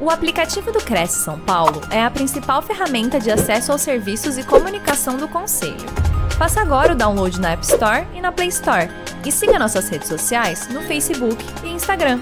O aplicativo do Cresce São Paulo é a principal ferramenta de acesso aos serviços e comunicação do Conselho. Faça agora o download na App Store e na Play Store. E siga nossas redes sociais no Facebook e Instagram.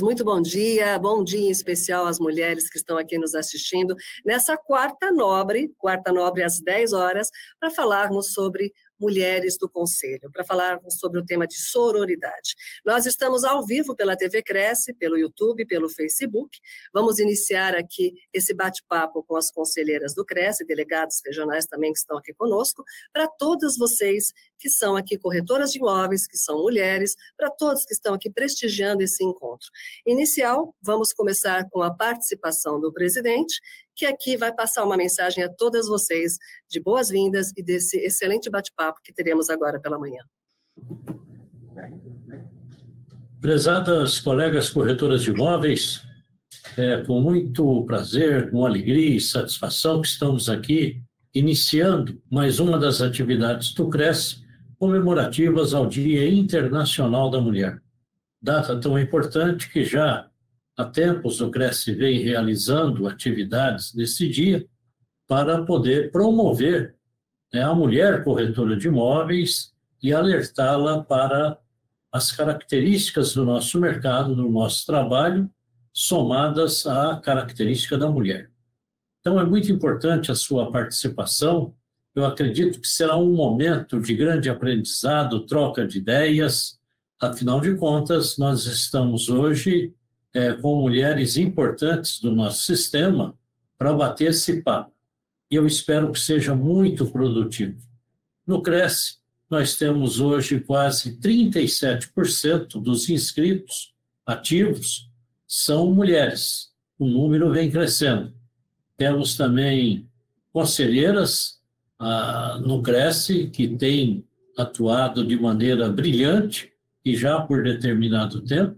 Muito bom dia, bom dia em especial às mulheres que estão aqui nos assistindo nessa quarta nobre, quarta nobre às 10 horas, para falarmos sobre mulheres do Conselho, para falarmos sobre o tema de sororidade. Nós estamos ao vivo pela TV Cresce, pelo YouTube, pelo Facebook. Vamos iniciar aqui esse bate-papo com as conselheiras do Cresce, delegados regionais também que estão aqui conosco, para todas vocês que são aqui corretoras de imóveis, que são mulheres, para todos que estão aqui prestigiando esse encontro. Inicial, vamos começar com a participação do presidente que aqui vai passar uma mensagem a todas vocês de boas-vindas e desse excelente bate-papo que teremos agora pela manhã. Prezadas colegas corretoras de imóveis, é com muito prazer, com alegria e satisfação que estamos aqui iniciando mais uma das atividades do CRES comemorativas ao Dia Internacional da Mulher. Data tão importante que já há tempos o Cresce vem realizando atividades nesse dia para poder promover né, a mulher corretora de imóveis e alertá-la para as características do nosso mercado, do nosso trabalho, somadas à característica da mulher. Então, é muito importante a sua participação. Eu acredito que será um momento de grande aprendizado, troca de ideias. Afinal de contas, nós estamos hoje é, com mulheres importantes do nosso sistema para bater esse papo. E eu espero que seja muito produtivo. No Cresce, nós temos hoje quase 37% dos inscritos ativos são mulheres. O número vem crescendo. Temos também conselheiras ah, no Cresce que têm atuado de maneira brilhante e já por determinado tempo.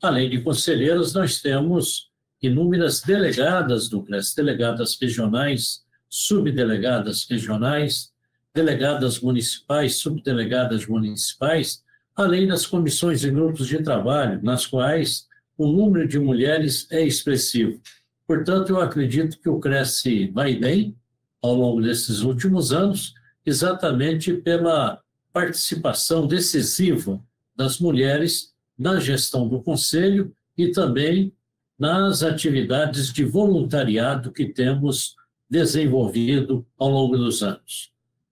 Além de conselheiros, nós temos inúmeras delegadas do CRES, delegadas regionais, subdelegadas regionais, delegadas municipais, subdelegadas municipais, além das comissões e grupos de trabalho, nas quais o número de mulheres é expressivo. Portanto, eu acredito que o Cresce vai bem ao longo desses últimos anos, exatamente pela participação decisiva das mulheres na gestão do Conselho e também nas atividades de voluntariado que temos desenvolvido ao longo dos anos.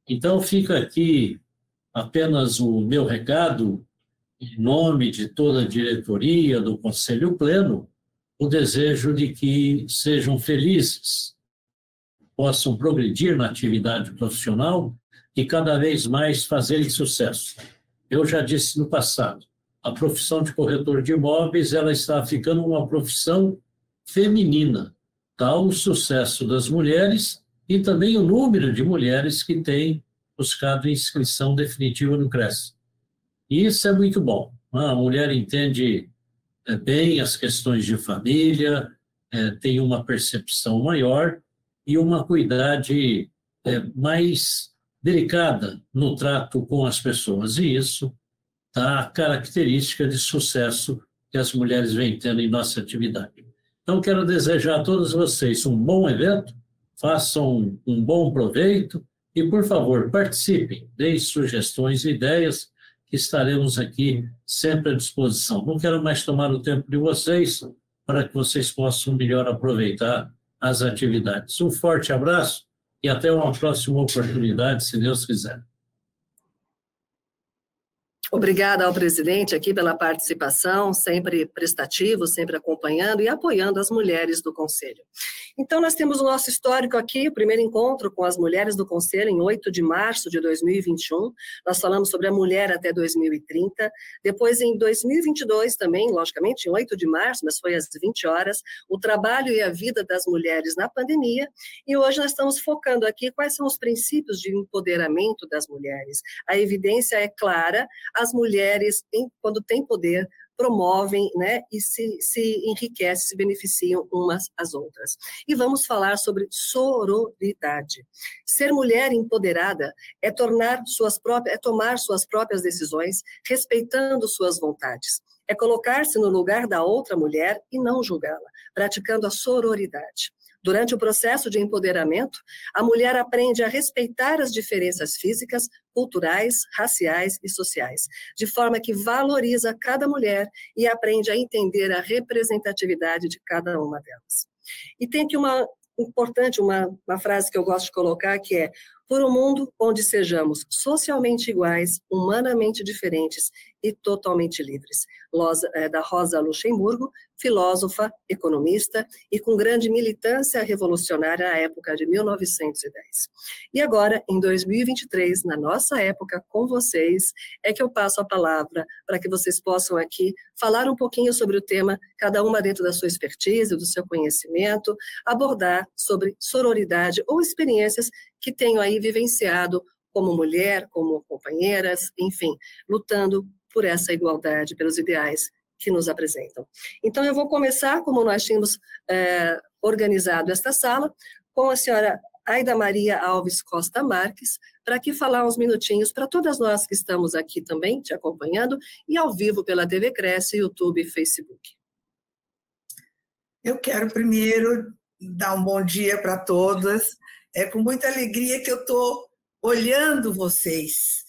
Então, fica aqui apenas o meu recado, em nome de toda a diretoria do Conselho Pleno, o desejo de que sejam felizes, possam progredir na atividade profissional e cada vez mais fazerem sucesso. Eu já disse no passado, a profissão de corretor de imóveis ela está ficando uma profissão feminina. Tal o sucesso das mulheres e também o número de mulheres que têm buscado inscrição definitiva no CRES. E isso é muito bom. A mulher entende é, bem as questões de família, é, tem uma percepção maior e uma cuidade é, mais delicada no trato com as pessoas. E isso a característica de sucesso que as mulheres vêm tendo em nossa atividade. Então, quero desejar a todos vocês um bom evento, façam um bom proveito e, por favor, participem, deem sugestões e ideias, que estaremos aqui sempre à disposição. Não quero mais tomar o tempo de vocês para que vocês possam melhor aproveitar as atividades. Um forte abraço e até uma próxima oportunidade, se Deus quiser. Obrigada ao presidente aqui pela participação, sempre prestativo, sempre acompanhando e apoiando as mulheres do Conselho. Então, nós temos o nosso histórico aqui, o primeiro encontro com as mulheres do Conselho, em 8 de março de 2021. Nós falamos sobre a mulher até 2030. Depois, em 2022, também, logicamente, em 8 de março, mas foi às 20 horas, o trabalho e a vida das mulheres na pandemia. E hoje nós estamos focando aqui quais são os princípios de empoderamento das mulheres. A evidência é clara, as mulheres, quando têm poder, promovem né, e se, se enriquecem, se beneficiam umas às outras. E vamos falar sobre sororidade. Ser mulher empoderada é tornar suas próprias, é tomar suas próprias decisões, respeitando suas vontades. É colocar-se no lugar da outra mulher e não julgá-la, praticando a sororidade. Durante o processo de empoderamento, a mulher aprende a respeitar as diferenças físicas, culturais, raciais e sociais, de forma que valoriza cada mulher e aprende a entender a representatividade de cada uma delas. E tem aqui uma importante, uma, uma frase que eu gosto de colocar, que é por um mundo onde sejamos socialmente iguais, humanamente diferentes e totalmente livres. É, da Rosa Luxemburgo, filósofa, economista e com grande militância revolucionária à época de 1910. E agora, em 2023, na nossa época, com vocês, é que eu passo a palavra para que vocês possam aqui falar um pouquinho sobre o tema, cada uma dentro da sua expertise, do seu conhecimento, abordar sobre sororidade ou experiências que tenham aí vivenciado como mulher, como companheiras, enfim, lutando por essa igualdade, pelos ideais que nos apresentam. Então, eu vou começar, como nós tínhamos é, organizado esta sala, com a senhora Aida Maria Alves Costa Marques, para aqui falar uns minutinhos para todas nós que estamos aqui também te acompanhando e ao vivo pela TV Cresce, YouTube e Facebook. Eu quero primeiro dar um bom dia para todas. É com muita alegria que eu estou olhando vocês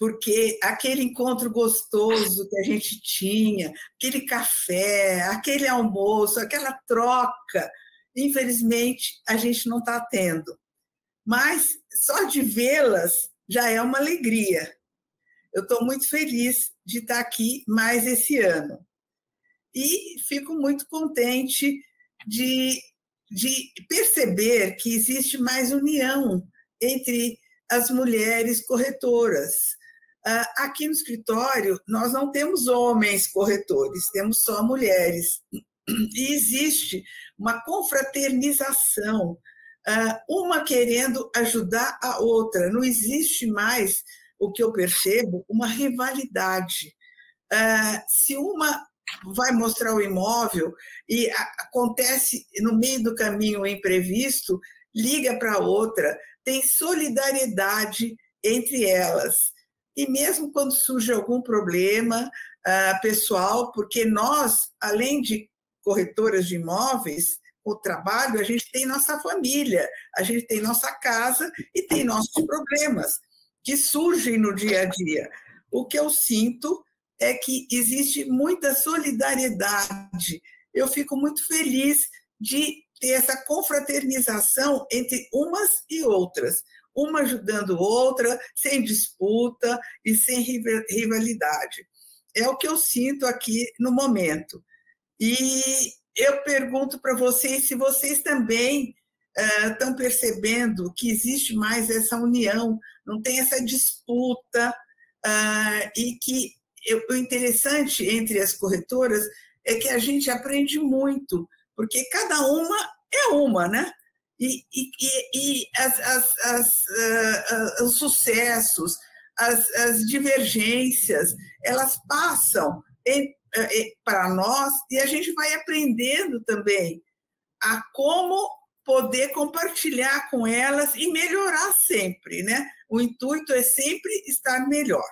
porque aquele encontro gostoso que a gente tinha, aquele café, aquele almoço, aquela troca, infelizmente a gente não está tendo. Mas só de vê-las já é uma alegria. Eu estou muito feliz de estar tá aqui mais esse ano. E fico muito contente de, de perceber que existe mais união entre as mulheres corretoras ah, aqui no escritório, nós não temos homens corretores, temos só mulheres. E existe uma confraternização, ah, uma querendo ajudar a outra. Não existe mais, o que eu percebo, uma rivalidade. Ah, se uma vai mostrar o imóvel e acontece no meio do caminho um imprevisto, liga para outra, tem solidariedade entre elas e mesmo quando surge algum problema uh, pessoal, porque nós, além de corretoras de imóveis, o trabalho, a gente tem nossa família, a gente tem nossa casa e tem nossos problemas que surgem no dia a dia. O que eu sinto é que existe muita solidariedade. Eu fico muito feliz de ter essa confraternização entre umas e outras uma ajudando outra, sem disputa e sem rivalidade. É o que eu sinto aqui no momento. E eu pergunto para vocês se vocês também estão uh, percebendo que existe mais essa união, não tem essa disputa, uh, e que o interessante entre as corretoras é que a gente aprende muito, porque cada uma é uma, né? e, e, e as, as, as, uh, uh, os sucessos, as, as, divergências, elas passam uh, para nós e a gente vai aprendendo também a como poder compartilhar com elas e melhorar sempre, né? O intuito é sempre estar melhor.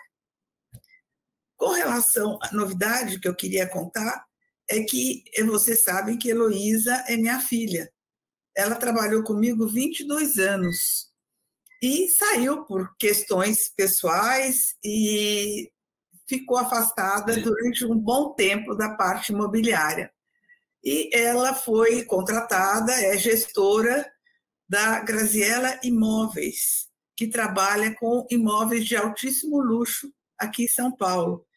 Com relação à novidade que eu queria contar, é que vocês sabem que Heloísa é minha filha. Ela trabalhou comigo 22 anos e saiu por questões pessoais e ficou afastada durante um bom tempo da parte imobiliária. E ela foi contratada, é gestora da Graziella Imóveis, que trabalha com imóveis de altíssimo luxo aqui em São Paulo.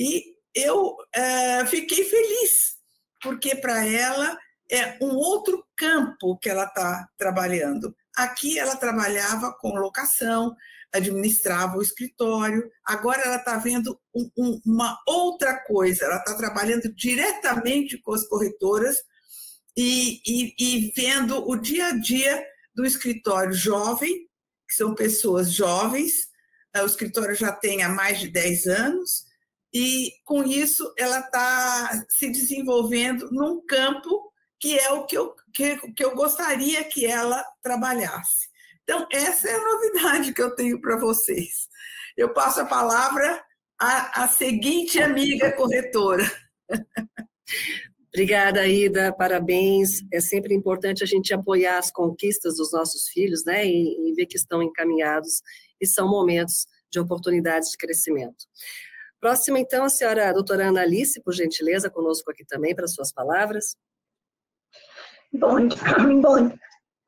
E eu é, fiquei feliz, porque para ela é um outro campo que ela está trabalhando. Aqui ela trabalhava com locação, administrava o escritório, agora ela está vendo um, um, uma outra coisa, ela está trabalhando diretamente com as corretoras e, e, e vendo o dia a dia do escritório jovem, que são pessoas jovens, o escritório já tem há mais de 10 anos, e com isso ela está se desenvolvendo num campo que é o que eu, que, que eu gostaria que ela trabalhasse. Então, essa é a novidade que eu tenho para vocês. Eu passo a palavra à, à seguinte amiga corretora. Obrigada, Ida, parabéns. É sempre importante a gente apoiar as conquistas dos nossos filhos, né, e, e ver que estão encaminhados e são momentos de oportunidades de crescimento. Próxima, então, a senhora a doutora Ana Alice, por gentileza, conosco aqui também para suas palavras. Bom, bom,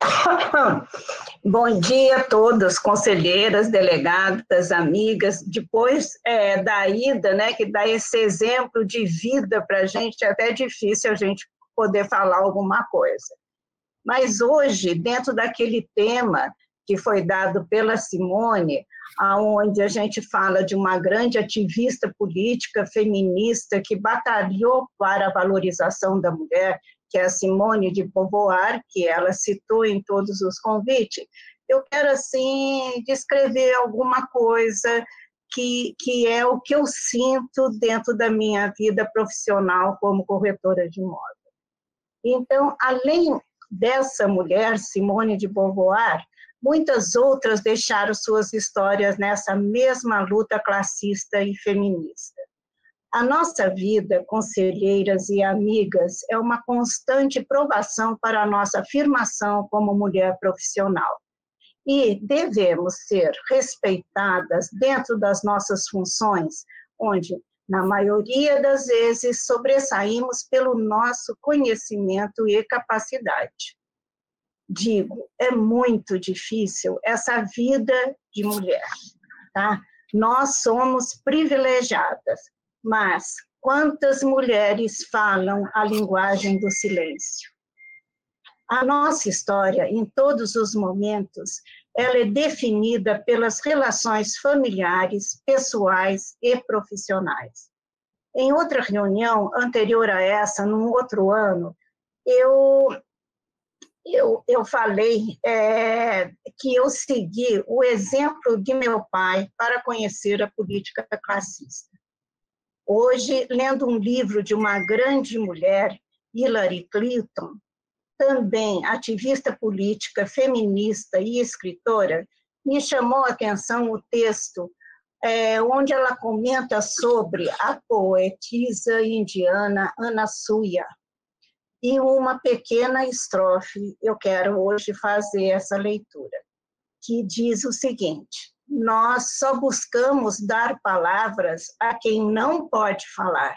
Bom dia a todas, conselheiras, delegadas, amigas. Depois é, da ida, né, que dá esse exemplo de vida para a gente, é até difícil a gente poder falar alguma coisa. Mas hoje, dentro daquele tema que foi dado pela Simone, aonde a gente fala de uma grande ativista política feminista que batalhou para a valorização da mulher, que é a Simone de Beauvoir, que ela citou em todos os convites, eu quero, assim, descrever alguma coisa que, que é o que eu sinto dentro da minha vida profissional como corretora de imóvel. Então, além dessa mulher, Simone de Beauvoir, muitas outras deixaram suas histórias nessa mesma luta classista e feminista. A nossa vida, conselheiras e amigas, é uma constante provação para a nossa afirmação como mulher profissional. E devemos ser respeitadas dentro das nossas funções, onde, na maioria das vezes, sobressaímos pelo nosso conhecimento e capacidade. Digo, é muito difícil essa vida de mulher, tá? Nós somos privilegiadas, mas quantas mulheres falam a linguagem do silêncio? A nossa história, em todos os momentos, ela é definida pelas relações familiares, pessoais e profissionais. Em outra reunião anterior a essa, num outro ano, eu eu, eu falei é, que eu segui o exemplo de meu pai para conhecer a política classista. Hoje, lendo um livro de uma grande mulher, Hillary Clinton, também ativista política, feminista e escritora, me chamou a atenção o texto é, onde ela comenta sobre a poetisa indiana Ana Suya. E uma pequena estrofe, eu quero hoje fazer essa leitura, que diz o seguinte: nós só buscamos dar palavras a quem não pode falar.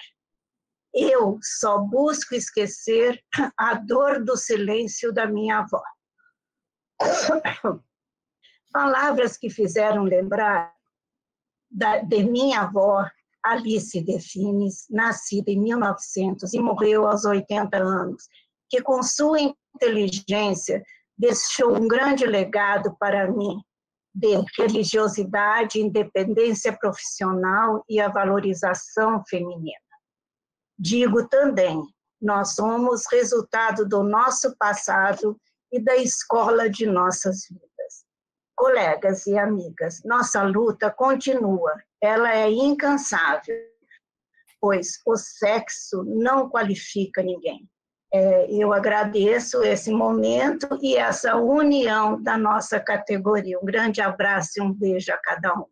Eu só busco esquecer a dor do silêncio da minha avó. Palavras que fizeram lembrar da, de minha avó, Alice Defines, nascida em 1900 e morreu aos 80 anos, que com sua inteligência deixou um grande legado para mim, de religiosidade, independência profissional e a valorização feminina. Digo também, nós somos resultado do nosso passado e da escola de nossas vidas. Colegas e amigas, nossa luta continua, ela é incansável, pois o sexo não qualifica ninguém. É, eu agradeço esse momento e essa união da nossa categoria. Um grande abraço e um beijo a cada um.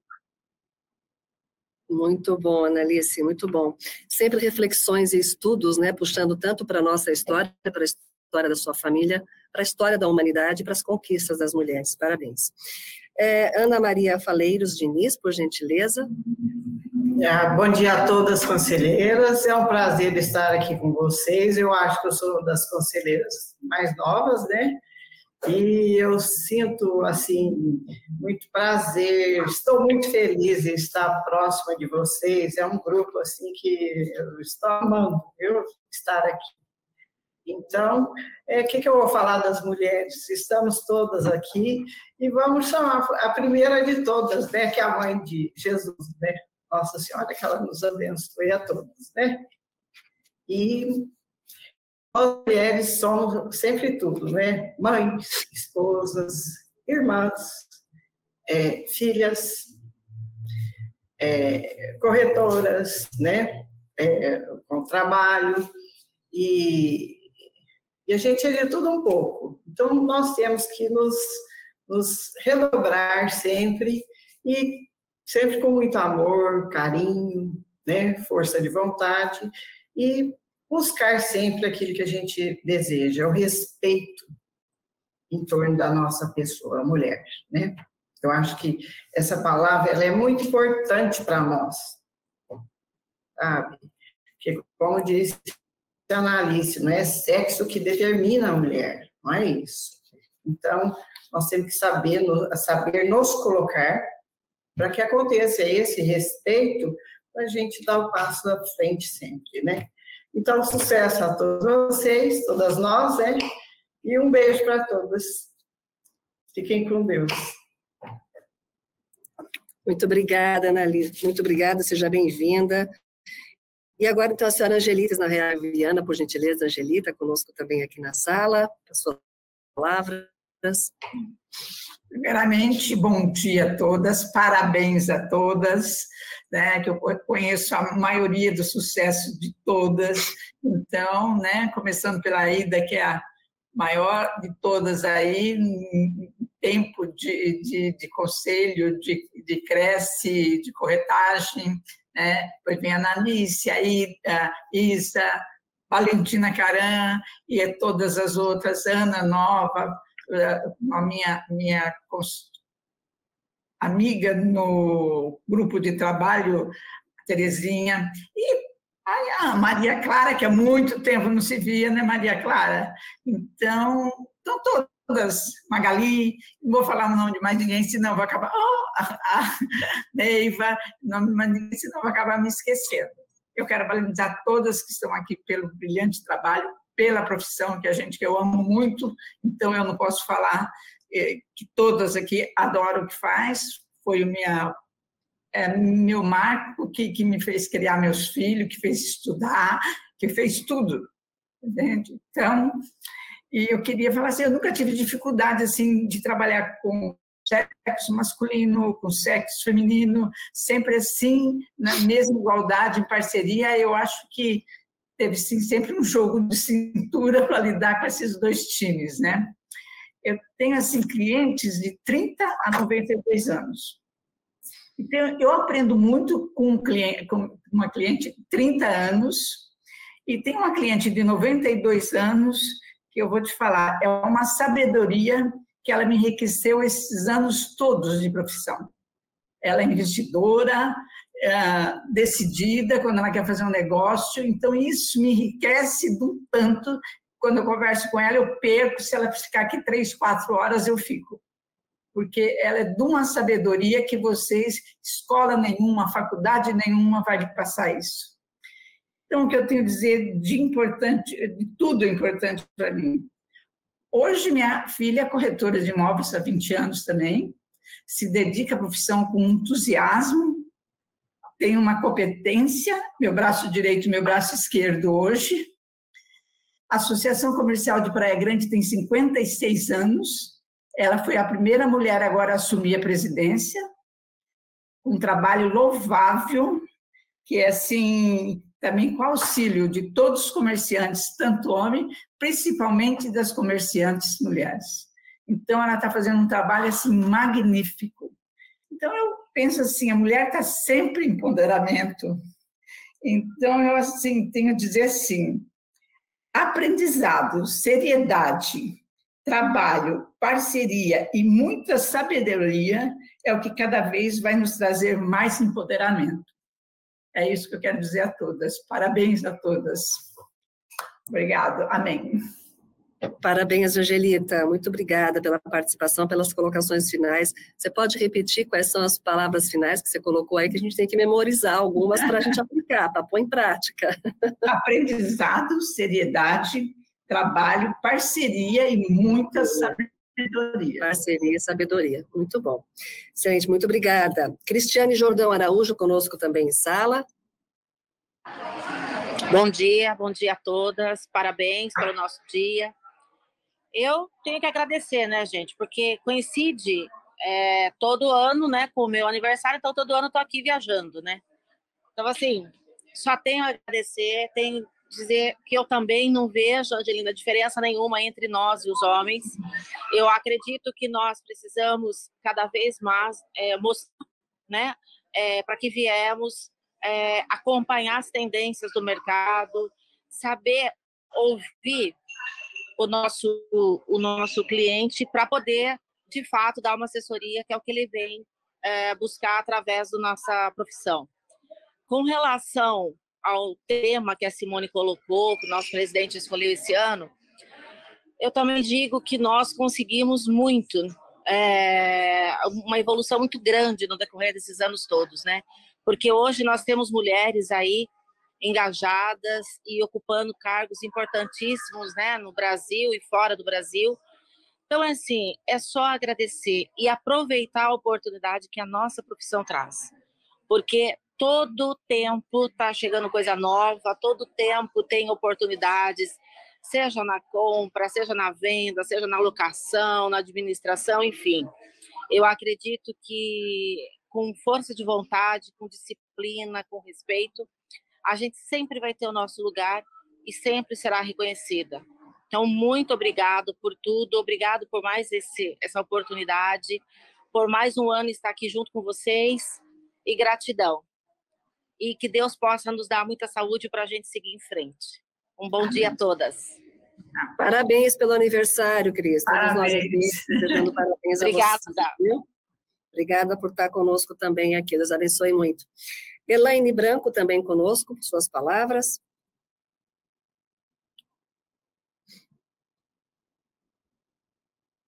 Muito bom, Analice, muito bom. Sempre reflexões e estudos, né, puxando tanto para a nossa história, para a história da sua família, para a história da humanidade, para as conquistas das mulheres. Parabéns. É, Ana Maria Faleiros Diniz, por gentileza. É, bom dia a todas conselheiras, é um prazer estar aqui com vocês. Eu acho que eu sou das conselheiras mais novas, né? E eu sinto, assim, muito prazer, estou muito feliz em estar próxima de vocês. É um grupo, assim, que eu estou amando, eu estar aqui. Então, o é, que, que eu vou falar das mulheres? Estamos todas aqui e vamos chamar a primeira de todas, né, que é a mãe de Jesus, né? Nossa Senhora, que ela nos abençoe a todos, né? E nós mulheres somos sempre tudo, né? Mães, esposas, irmãs, é, filhas, é, corretoras, né? É, com trabalho e, e, a gente é de tudo um pouco. Então nós temos que nos, nos relembrar sempre e sempre com muito amor, carinho, né, força de vontade, e buscar sempre aquilo que a gente deseja, o respeito em torno da nossa pessoa, a mulher, né? Eu acho que essa palavra ela é muito importante para nós, sabe? Porque, como disse a Analice, não é sexo que determina a mulher, não é isso. Então, nós temos que saber, saber nos colocar para que aconteça esse respeito, para a gente dar o passo à frente sempre, né? Então, sucesso a todos vocês, todas nós, né? E um beijo para todos. Fiquem com Deus. Muito obrigada, Annalise. Muito obrigada, seja bem-vinda. E agora, então, a senhora Angelita na Viana, por gentileza, Angelita, conosco também aqui na sala, as suas palavras. Primeiramente, bom dia a todas, parabéns a todas, né, que eu conheço a maioria do sucesso de todas, então, né, começando pela Ida, que é a maior de todas aí, tempo de, de, de conselho, de, de cresce, de corretagem, né? depois vem a Ananice, a Ida, Isa, Valentina Caran e todas as outras, Ana Nova, a minha, minha amiga no grupo de trabalho, Terezinha, e a Maria Clara, que há muito tempo não se via, né, Maria Clara? Então, estão todas, Magali, não vou falar o nome de mais ninguém, senão vai acabar, oh, a, a Neiva, nome de mais ninguém, senão vai acabar me esquecendo. Eu quero valorizar todas que estão aqui pelo brilhante trabalho, pela profissão que a gente que eu amo muito, então eu não posso falar eh, que todas aqui adoram o que faz. Foi o minha é, meu marco que, que me fez criar meus filhos, que fez estudar, que fez tudo. Entende? Então, e eu queria falar assim, eu nunca tive dificuldade assim de trabalhar com sexo masculino, com sexo feminino, sempre assim, na mesma igualdade, em parceria. Eu acho que teve sim, sempre um jogo de cintura para lidar com esses dois times, né? Eu tenho assim clientes de 30 a 92 anos. Então, eu aprendo muito com, um cliente, com uma cliente de 30 anos e tem uma cliente de 92 anos que eu vou te falar, é uma sabedoria que ela me enriqueceu esses anos todos de profissão. Ela é investidora, é, decidida quando ela quer fazer um negócio, então isso me enriquece um tanto. Quando eu converso com ela, eu perco. Se ela ficar aqui três, quatro horas, eu fico. Porque ela é de uma sabedoria que vocês, escola nenhuma, faculdade nenhuma, vai passar isso. Então, o que eu tenho a dizer de importante, de tudo importante para mim. Hoje, minha filha é corretora de imóveis há 20 anos também, se dedica à profissão com entusiasmo, tem uma competência, meu braço direito e meu braço esquerdo hoje. A Associação Comercial de Praia Grande tem 56 anos, ela foi a primeira mulher agora a assumir a presidência, um trabalho louvável, que é assim, também com auxílio de todos os comerciantes, tanto homem, principalmente das comerciantes mulheres. Então, ela está fazendo um trabalho assim magnífico. Então, eu penso assim, a mulher está sempre em empoderamento. Então, eu assim tenho a dizer assim, aprendizado, seriedade, trabalho, parceria e muita sabedoria é o que cada vez vai nos trazer mais empoderamento. É isso que eu quero dizer a todas. Parabéns a todas. Obrigado. Amém. Parabéns, Angelita. Muito obrigada pela participação, pelas colocações finais. Você pode repetir quais são as palavras finais que você colocou aí, que a gente tem que memorizar algumas para a gente aplicar, para pôr em prática. Aprendizado, seriedade, trabalho, parceria e muita sabedoria. Parceria e sabedoria. Muito bom. Gente, muito obrigada. Cristiane Jordão Araújo, conosco também em sala. Bom dia, bom dia a todas. Parabéns pelo nosso dia. Eu tenho que agradecer, né, gente? Porque coincide é, todo ano, né, com o meu aniversário, então todo ano eu tô aqui viajando, né? Então, assim, só tenho a agradecer, tenho dizer que eu também não vejo, Angelina, diferença nenhuma entre nós e os homens. Eu acredito que nós precisamos cada vez mais é, mostrar, né, é, para que viemos é, acompanhar as tendências do mercado, saber ouvir o nosso, o nosso cliente para poder, de fato, dar uma assessoria, que é o que ele vem é, buscar através da nossa profissão. Com relação ao tema que a Simone colocou, que o nosso presidente escolheu esse ano, eu também digo que nós conseguimos muito, é, uma evolução muito grande no decorrer desses anos todos, né? Porque hoje nós temos mulheres aí engajadas e ocupando cargos importantíssimos, né, no Brasil e fora do Brasil. Então, assim, é só agradecer e aproveitar a oportunidade que a nossa profissão traz. Porque todo tempo está chegando coisa nova, todo tempo tem oportunidades, seja na compra, seja na venda, seja na locação, na administração, enfim. Eu acredito que com força de vontade, com disciplina, com respeito, a gente sempre vai ter o nosso lugar e sempre será reconhecida. Então, muito obrigado por tudo, obrigado por mais esse, essa oportunidade, por mais um ano estar aqui junto com vocês e gratidão. E que Deus possa nos dar muita saúde para a gente seguir em frente. Um bom Amém. dia a todas. Parabéns pelo aniversário, Cris. Parabéns. Todos parabéns Obrigada. a você. Obrigada por estar conosco também aqui. Deus abençoe muito. Elaine Branco também conosco, suas palavras.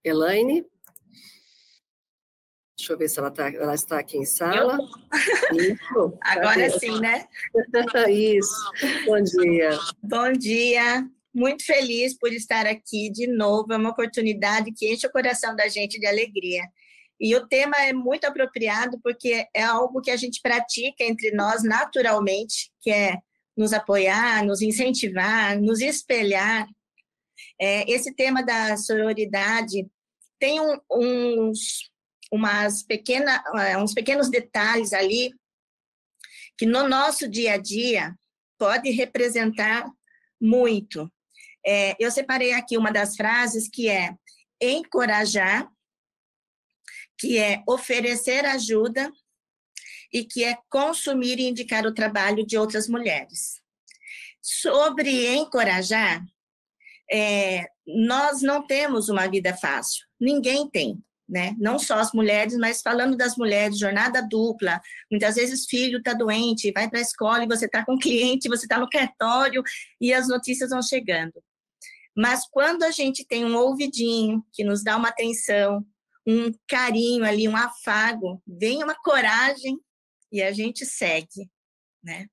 Elaine. Deixa eu ver se ela, tá, ela está aqui em sala. Isso, Agora sim, né? Isso. Bom dia. Bom dia. Muito feliz por estar aqui de novo. É uma oportunidade que enche o coração da gente de alegria. E o tema é muito apropriado porque é algo que a gente pratica entre nós naturalmente, que é nos apoiar, nos incentivar, nos espelhar. É, esse tema da sororidade tem um, uns umas pequena, é, uns pequenos detalhes ali que no nosso dia a dia pode representar muito. É, eu separei aqui uma das frases que é encorajar, que é oferecer ajuda e que é consumir e indicar o trabalho de outras mulheres. Sobre encorajar, é, nós não temos uma vida fácil, ninguém tem né? Não só as mulheres, mas falando das mulheres, jornada dupla. Muitas vezes filho está doente, vai para a escola e você está com cliente, você está no cartório e as notícias vão chegando. Mas quando a gente tem um ouvidinho que nos dá uma atenção, um carinho ali, um afago, vem uma coragem e a gente segue, né?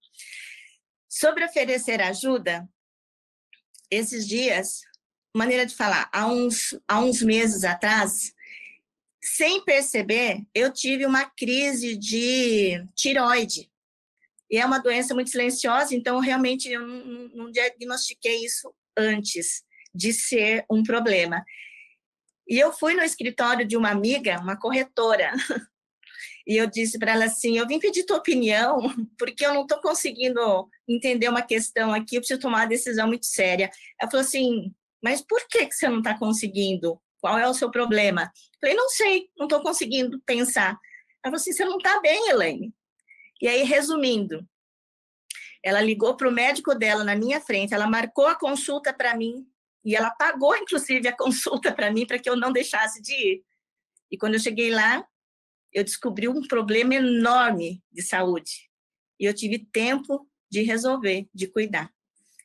Sobre oferecer ajuda, esses dias, maneira de falar, há uns, há uns meses atrás, sem perceber, eu tive uma crise de tiroide. E é uma doença muito silenciosa, então realmente eu não, não diagnostiquei isso antes de ser um problema. E eu fui no escritório de uma amiga, uma corretora, e eu disse para ela assim: Eu vim pedir tua opinião, porque eu não estou conseguindo entender uma questão aqui, eu preciso tomar uma decisão muito séria. Ela falou assim: Mas por que, que você não está conseguindo? Qual é o seu problema? Falei, não sei, não estou conseguindo pensar. Ela falou assim, você não está bem, Elaine. E aí, resumindo, ela ligou para o médico dela na minha frente, ela marcou a consulta para mim, e ela pagou, inclusive, a consulta para mim, para que eu não deixasse de ir. E quando eu cheguei lá, eu descobri um problema enorme de saúde. E eu tive tempo de resolver, de cuidar.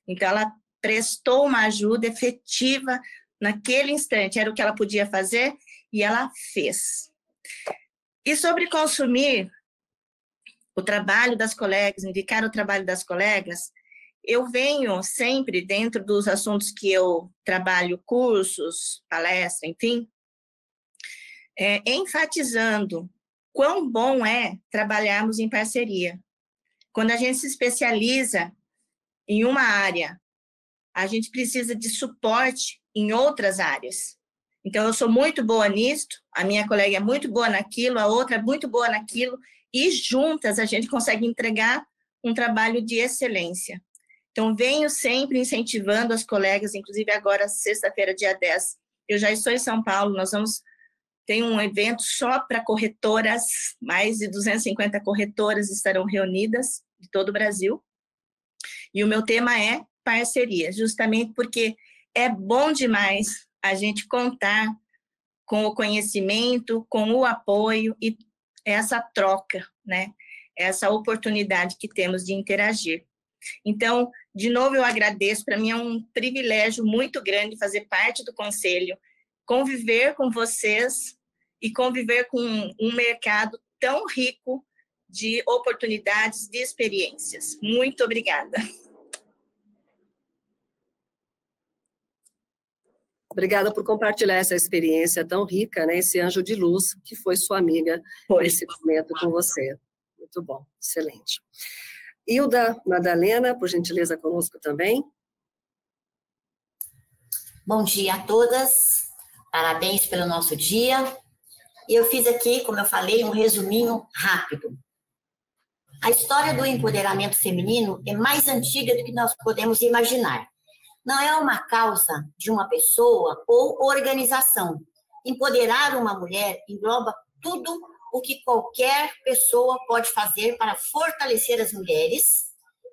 Então, ela prestou uma ajuda efetiva naquele instante, era o que ela podia fazer e ela fez. E sobre consumir o trabalho das colegas, indicar o trabalho das colegas, eu venho sempre dentro dos assuntos que eu trabalho, cursos, palestra, enfim, é, enfatizando quão bom é trabalharmos em parceria. Quando a gente se especializa em uma área, a gente precisa de suporte em outras áreas. Então, eu sou muito boa nisto, a minha colega é muito boa naquilo, a outra é muito boa naquilo, e juntas a gente consegue entregar um trabalho de excelência. Então, venho sempre incentivando as colegas, inclusive agora, sexta-feira, dia 10, eu já estou em São Paulo, nós vamos ter um evento só para corretoras, mais de 250 corretoras estarão reunidas, de todo o Brasil. E o meu tema é parceria, justamente porque é bom demais a gente contar com o conhecimento, com o apoio e essa troca, né? Essa oportunidade que temos de interagir. Então, de novo, eu agradeço. Para mim é um privilégio muito grande fazer parte do conselho, conviver com vocês e conviver com um mercado tão rico de oportunidades, de experiências. Muito obrigada. Obrigada por compartilhar essa experiência tão rica, né? Esse anjo de luz que foi sua amiga foi. nesse momento com você. Muito bom, excelente. Hilda Madalena, por gentileza, conosco também. Bom dia a todas, parabéns pelo nosso dia. Eu fiz aqui, como eu falei, um resuminho rápido. A história do empoderamento feminino é mais antiga do que nós podemos imaginar não é uma causa de uma pessoa ou organização. Empoderar uma mulher engloba tudo o que qualquer pessoa pode fazer para fortalecer as mulheres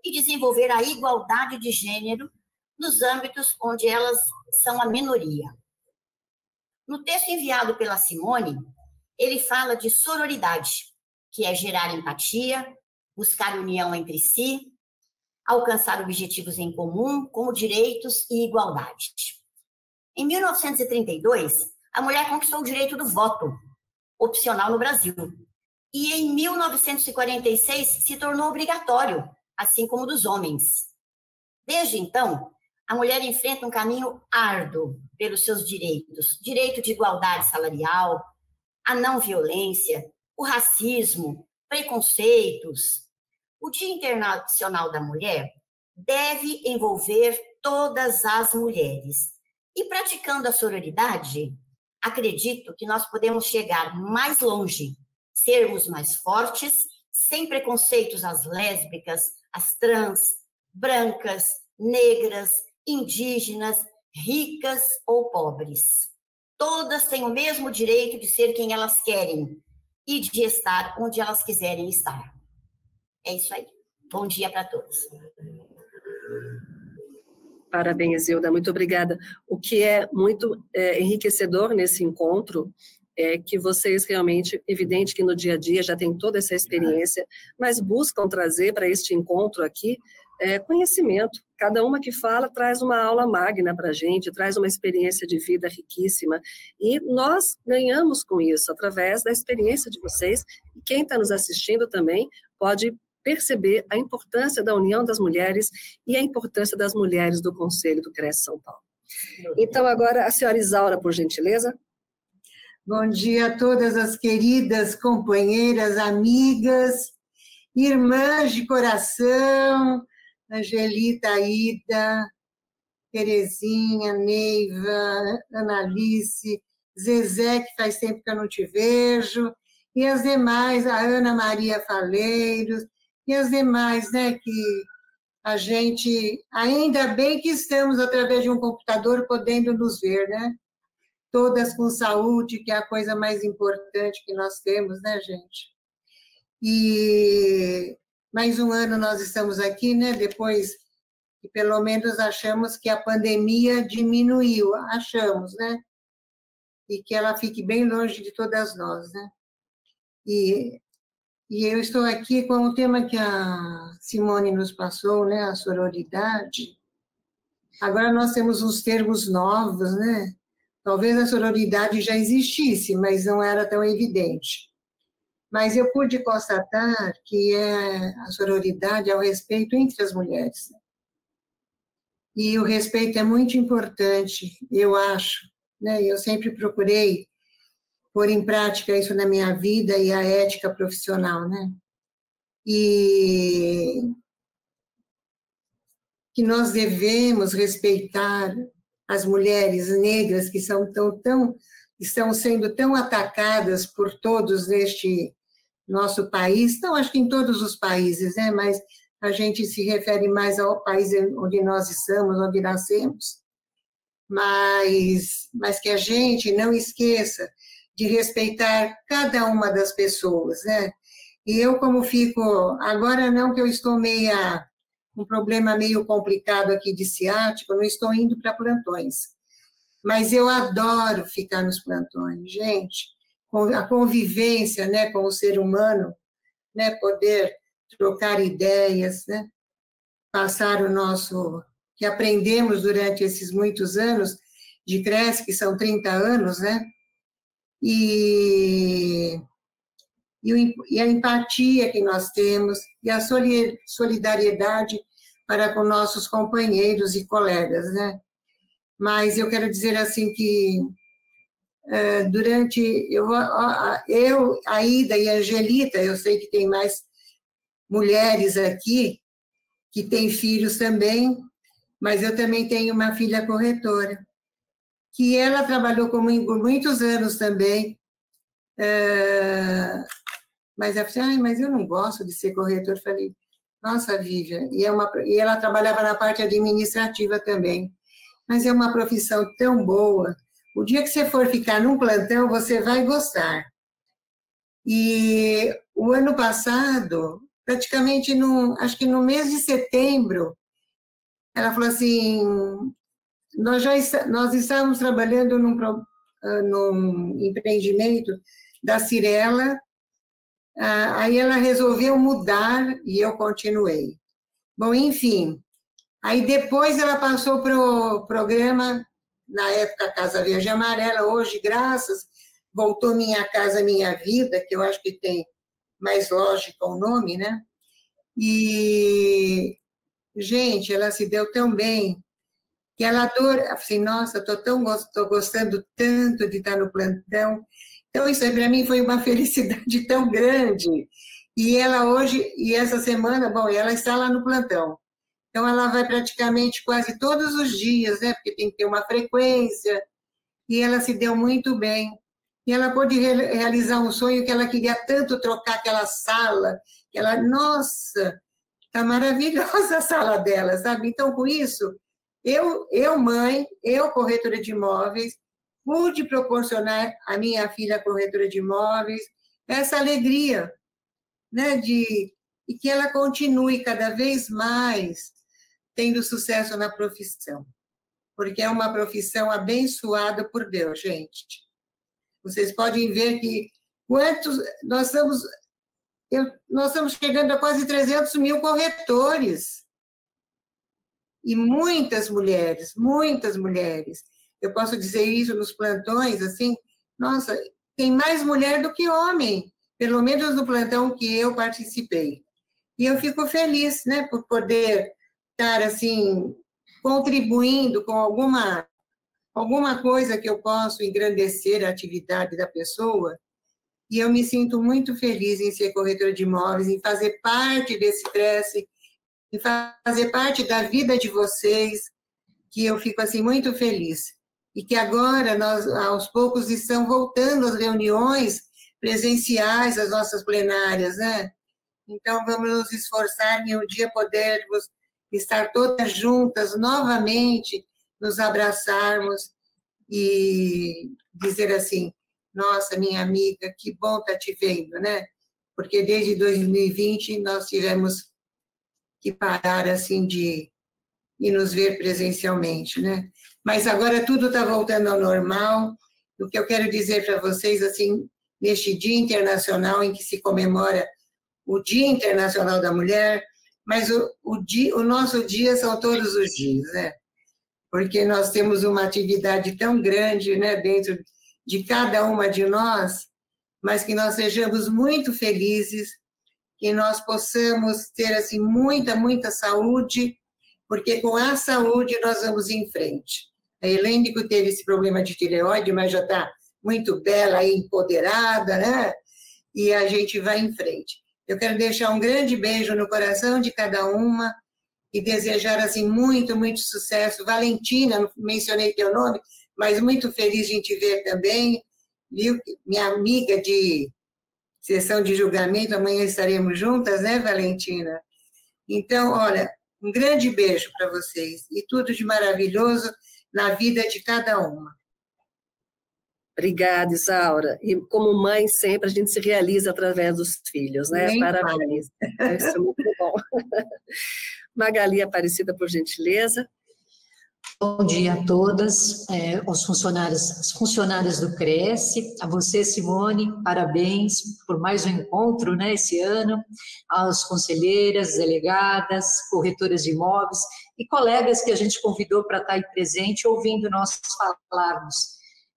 e desenvolver a igualdade de gênero nos âmbitos onde elas são a minoria. No texto enviado pela Simone, ele fala de sororidade, que é gerar empatia, buscar união entre si, alcançar objetivos em comum, como direitos e igualdade. Em 1932, a mulher conquistou o direito do voto, opcional no Brasil. E em 1946 se tornou obrigatório, assim como dos homens. Desde então, a mulher enfrenta um caminho árduo pelos seus direitos: direito de igualdade salarial, a não violência, o racismo, preconceitos, o Dia Internacional da Mulher deve envolver todas as mulheres. E praticando a sororidade, acredito que nós podemos chegar mais longe, sermos mais fortes, sem preconceitos às lésbicas, às trans, brancas, negras, indígenas, ricas ou pobres. Todas têm o mesmo direito de ser quem elas querem e de estar onde elas quiserem estar. É isso aí. Bom dia para todos. Parabéns, Hilda, muito obrigada. O que é muito é, enriquecedor nesse encontro é que vocês realmente, evidente que no dia a dia já tem toda essa experiência, mas buscam trazer para este encontro aqui é, conhecimento. Cada uma que fala traz uma aula magna para a gente, traz uma experiência de vida riquíssima. E nós ganhamos com isso, através da experiência de vocês. E quem está nos assistindo também pode perceber a importância da união das mulheres e a importância das mulheres do Conselho do CRES São Paulo. Então, agora, a senhora Isaura, por gentileza. Bom dia a todas as queridas companheiras, amigas, irmãs de coração, Angelita, Ida, Terezinha, Neiva, Analice, Zezé, que faz tempo que eu não te vejo, e as demais, a Ana Maria Faleiros, e as demais, né, que a gente, ainda bem que estamos através de um computador podendo nos ver, né? Todas com saúde, que é a coisa mais importante que nós temos, né, gente? E mais um ano nós estamos aqui, né? Depois que pelo menos achamos que a pandemia diminuiu, achamos, né? E que ela fique bem longe de todas nós, né? E e eu estou aqui com o tema que a Simone nos passou, né, a sororidade. Agora nós temos uns termos novos, né? Talvez a sororidade já existisse, mas não era tão evidente. Mas eu pude constatar que é, a sororidade é o respeito entre as mulheres. E o respeito é muito importante, eu acho. Né? Eu sempre procurei pôr em prática isso na minha vida e a ética profissional, né? E que nós devemos respeitar as mulheres negras que são tão, tão estão sendo tão atacadas por todos neste nosso país, não acho que em todos os países, né? Mas a gente se refere mais ao país onde nós estamos, onde nascemos, mas, mas que a gente não esqueça de respeitar cada uma das pessoas, né? E eu, como fico, agora não que eu estou meia, um problema meio complicado aqui de ciático, não estou indo para plantões. Mas eu adoro ficar nos plantões, gente. A convivência né, com o ser humano, né, poder trocar ideias, né, passar o nosso, que aprendemos durante esses muitos anos de Cresce, que são 30 anos, né, e e a empatia que nós temos e a solidariedade para com nossos companheiros e colegas, né? Mas eu quero dizer assim que é, durante eu, eu, a Ida e a Angelita, eu sei que tem mais mulheres aqui que têm filhos também, mas eu também tenho uma filha corretora, que ela trabalhou comigo muitos anos também, é, mas ela falou mas eu não gosto de ser corretor. Eu falei, nossa, Vivian, e, é uma, e ela trabalhava na parte administrativa também. Mas é uma profissão tão boa. O dia que você for ficar num plantão, você vai gostar. E o ano passado, praticamente no, acho que no mês de setembro, ela falou assim, nós já nós estávamos trabalhando num, ah, num empreendimento da Cirela ah, aí ela resolveu mudar e eu continuei. Bom, enfim, aí depois ela passou para o programa, na época Casa Verde Amarela, hoje, graças, voltou Minha Casa Minha Vida, que eu acho que tem mais lógica o nome, né? E, gente, ela se deu tão bem que ela adora, assim, nossa, estou tão tô gostando tanto de estar no plantão, então, isso para mim foi uma felicidade tão grande. E ela hoje, e essa semana, bom, ela está lá no plantão. Então, ela vai praticamente quase todos os dias, né? Porque tem que ter uma frequência. E ela se deu muito bem. E ela pôde realizar um sonho que ela queria tanto trocar aquela sala. Que ela, nossa, tá maravilhosa a sala dela, sabe? Então, com isso, eu, eu mãe, eu corretora de imóveis, pude proporcionar à minha filha corretora de imóveis essa alegria, né, de e que ela continue cada vez mais tendo sucesso na profissão, porque é uma profissão abençoada por Deus, gente. Vocês podem ver que quantos nós estamos eu, nós estamos chegando a quase 300 mil corretores e muitas mulheres, muitas mulheres eu posso dizer isso nos plantões, assim, nossa, tem mais mulher do que homem, pelo menos no plantão que eu participei. E eu fico feliz, né, por poder estar, assim, contribuindo com alguma, alguma coisa que eu possa engrandecer a atividade da pessoa, e eu me sinto muito feliz em ser corretora de imóveis, em fazer parte desse Cresce, em fazer parte da vida de vocês, que eu fico, assim, muito feliz e que agora nós, aos poucos, estão voltando as reuniões presenciais, as nossas plenárias, né? Então, vamos nos esforçar em um dia podermos estar todas juntas novamente, nos abraçarmos e dizer assim: nossa, minha amiga, que bom tá te vendo, né? Porque desde 2020 nós tivemos que parar assim de e nos ver presencialmente, né? Mas agora tudo está voltando ao normal. O que eu quero dizer para vocês, assim, neste Dia Internacional em que se comemora o Dia Internacional da Mulher, mas o, o, dia, o nosso dia são todos os dias, né? Porque nós temos uma atividade tão grande, né, dentro de cada uma de nós, mas que nós sejamos muito felizes, que nós possamos ter assim muita, muita saúde, porque com a saúde nós vamos em frente. A Helênico teve esse problema de tireoide, mas já está muito bela e empoderada, né? E a gente vai em frente. Eu quero deixar um grande beijo no coração de cada uma e desejar, assim, muito, muito sucesso. Valentina, não mencionei teu nome, mas muito feliz de te ver também? Minha amiga de sessão de julgamento, amanhã estaremos juntas, né, Valentina? Então, olha, um grande beijo para vocês e tudo de maravilhoso na vida de cada uma. Obrigada, Isaura. E como mãe, sempre a gente se realiza através dos filhos, né? Parabéns. Isso é muito bom. Magali Aparecida, por gentileza. Bom dia a todas, é, aos funcionários, as funcionárias do Cresce, a você, Simone, parabéns por mais um encontro, né, esse ano, às conselheiras, delegadas, corretoras de imóveis e colegas que a gente convidou para estar aí presente, ouvindo nós falarmos.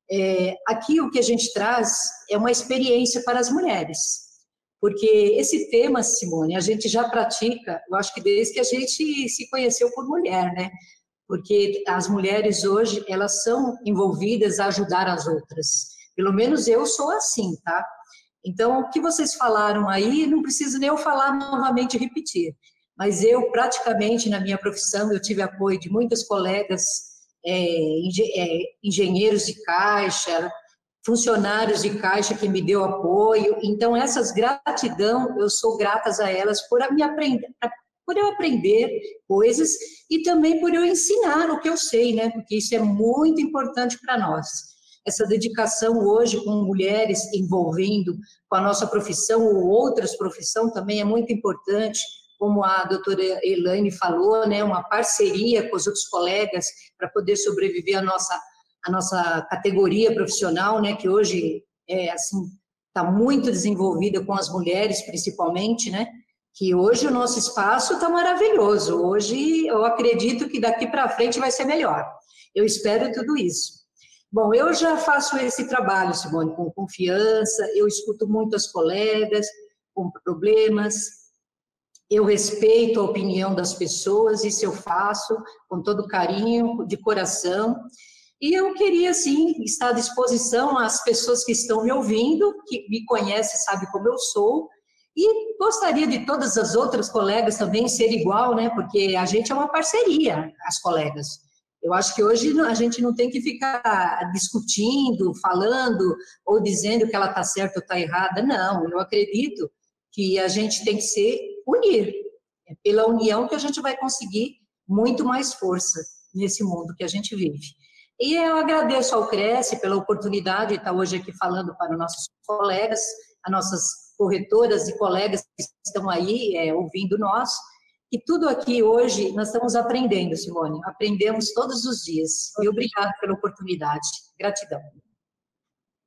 É, aqui o que a gente traz é uma experiência para as mulheres, porque esse tema, Simone, a gente já pratica, eu acho que desde que a gente se conheceu por mulher, né? Porque as mulheres hoje, elas são envolvidas a ajudar as outras. Pelo menos eu sou assim, tá? Então, o que vocês falaram aí, não preciso nem eu falar novamente repetir. Mas eu, praticamente, na minha profissão, eu tive apoio de muitas colegas é, engenheiros de caixa, funcionários de caixa que me deu apoio. Então, essas gratidão, eu sou gratas a elas por me aprender, por eu aprender coisas e também por eu ensinar o que eu sei, né? Porque isso é muito importante para nós. Essa dedicação hoje com mulheres envolvendo com a nossa profissão ou outras profissões também é muito importante como a doutora Elaine falou, né, uma parceria com os outros colegas para poder sobreviver a nossa, a nossa categoria profissional, né, que hoje é assim está muito desenvolvida com as mulheres principalmente, né, que hoje o nosso espaço está maravilhoso. Hoje eu acredito que daqui para frente vai ser melhor. Eu espero tudo isso. Bom, eu já faço esse trabalho, Simone, com confiança, eu escuto muito as colegas com problemas, eu respeito a opinião das pessoas, isso eu faço com todo carinho, de coração. E eu queria, sim, estar à disposição às pessoas que estão me ouvindo, que me conhecem, sabem como eu sou, e gostaria de todas as outras colegas também ser igual, né? Porque a gente é uma parceria, as colegas. Eu acho que hoje a gente não tem que ficar discutindo, falando ou dizendo que ela está certa ou está errada. Não, eu acredito que a gente tem que ser unir. É pela união que a gente vai conseguir muito mais força nesse mundo que a gente vive. E eu agradeço ao Cresce pela oportunidade de estar hoje aqui falando para nossos colegas, as nossas corretoras e colegas que estão aí é, ouvindo nós, que tudo aqui hoje nós estamos aprendendo, Simone, aprendemos todos os dias. E obrigado pela oportunidade. Gratidão.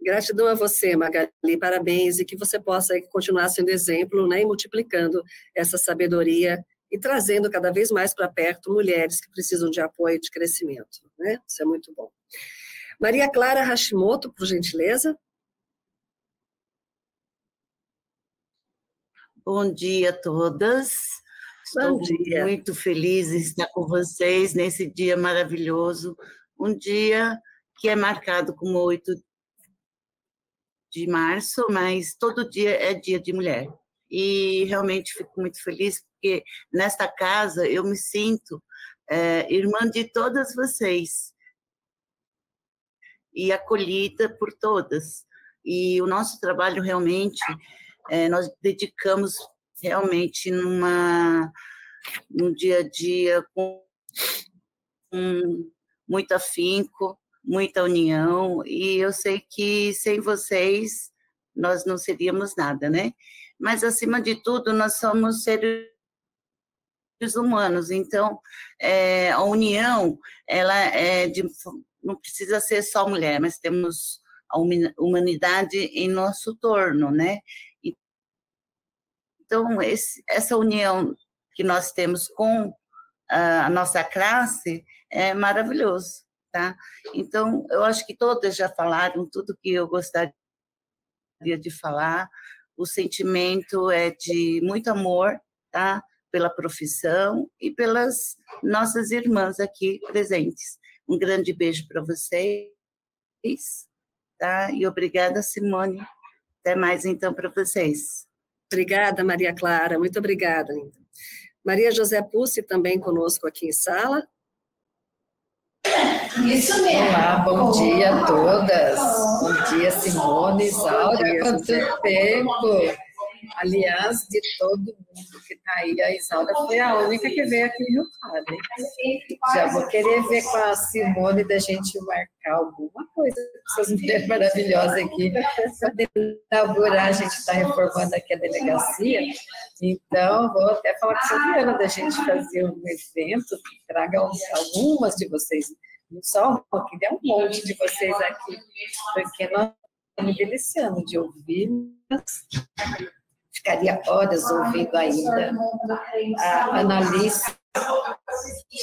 Gratidão a você, Magali, parabéns, e que você possa continuar sendo exemplo né, e multiplicando essa sabedoria e trazendo cada vez mais para perto mulheres que precisam de apoio e de crescimento. Né? Isso é muito bom. Maria Clara Hashimoto, por gentileza. Bom dia a todas. Estou Bom dia. muito feliz em estar com vocês nesse dia maravilhoso, um dia que é marcado como 8 de março, mas todo dia é dia de mulher. E realmente fico muito feliz porque nesta casa eu me sinto é, irmã de todas vocês e acolhida por todas. E o nosso trabalho realmente, é, nós dedicamos realmente numa, no dia a dia com, com muito afinco, muita união, e eu sei que sem vocês nós não seríamos nada, né? Mas, acima de tudo, nós somos seres humanos, então é, a união, ela é de, não precisa ser só mulher, mas temos a humanidade em nosso torno, né? Então, esse, essa união que nós temos com a nossa classe é maravilhoso tá? Então, eu acho que todas já falaram tudo que eu gostaria de falar. O sentimento é de muito amor, tá? Pela profissão e pelas nossas irmãs aqui presentes. Um grande beijo para vocês, tá? E obrigada, Simone. Até mais então para vocês. Obrigada, Maria Clara. Muito obrigada. Maria José Pussi também conosco aqui em sala. Isso mesmo. Olá, bom dia a todas. Bom dia, Simone, Isaura. Quanto tempo! Aliás, de todo mundo que está aí, a Isaura foi a única que veio aqui no Rio. Já vou querer ver com a Simone da gente marcar alguma coisa com essas mulheres maravilhosas aqui, para inaugurar, a gente está reformando aqui a delegacia, então vou até falar com a Sofia da gente fazer um evento que traga algumas de vocês. Não só um queria é um monte de vocês aqui, porque nós estamos deliciando de ouvir, ficaria horas ouvindo ainda a analista.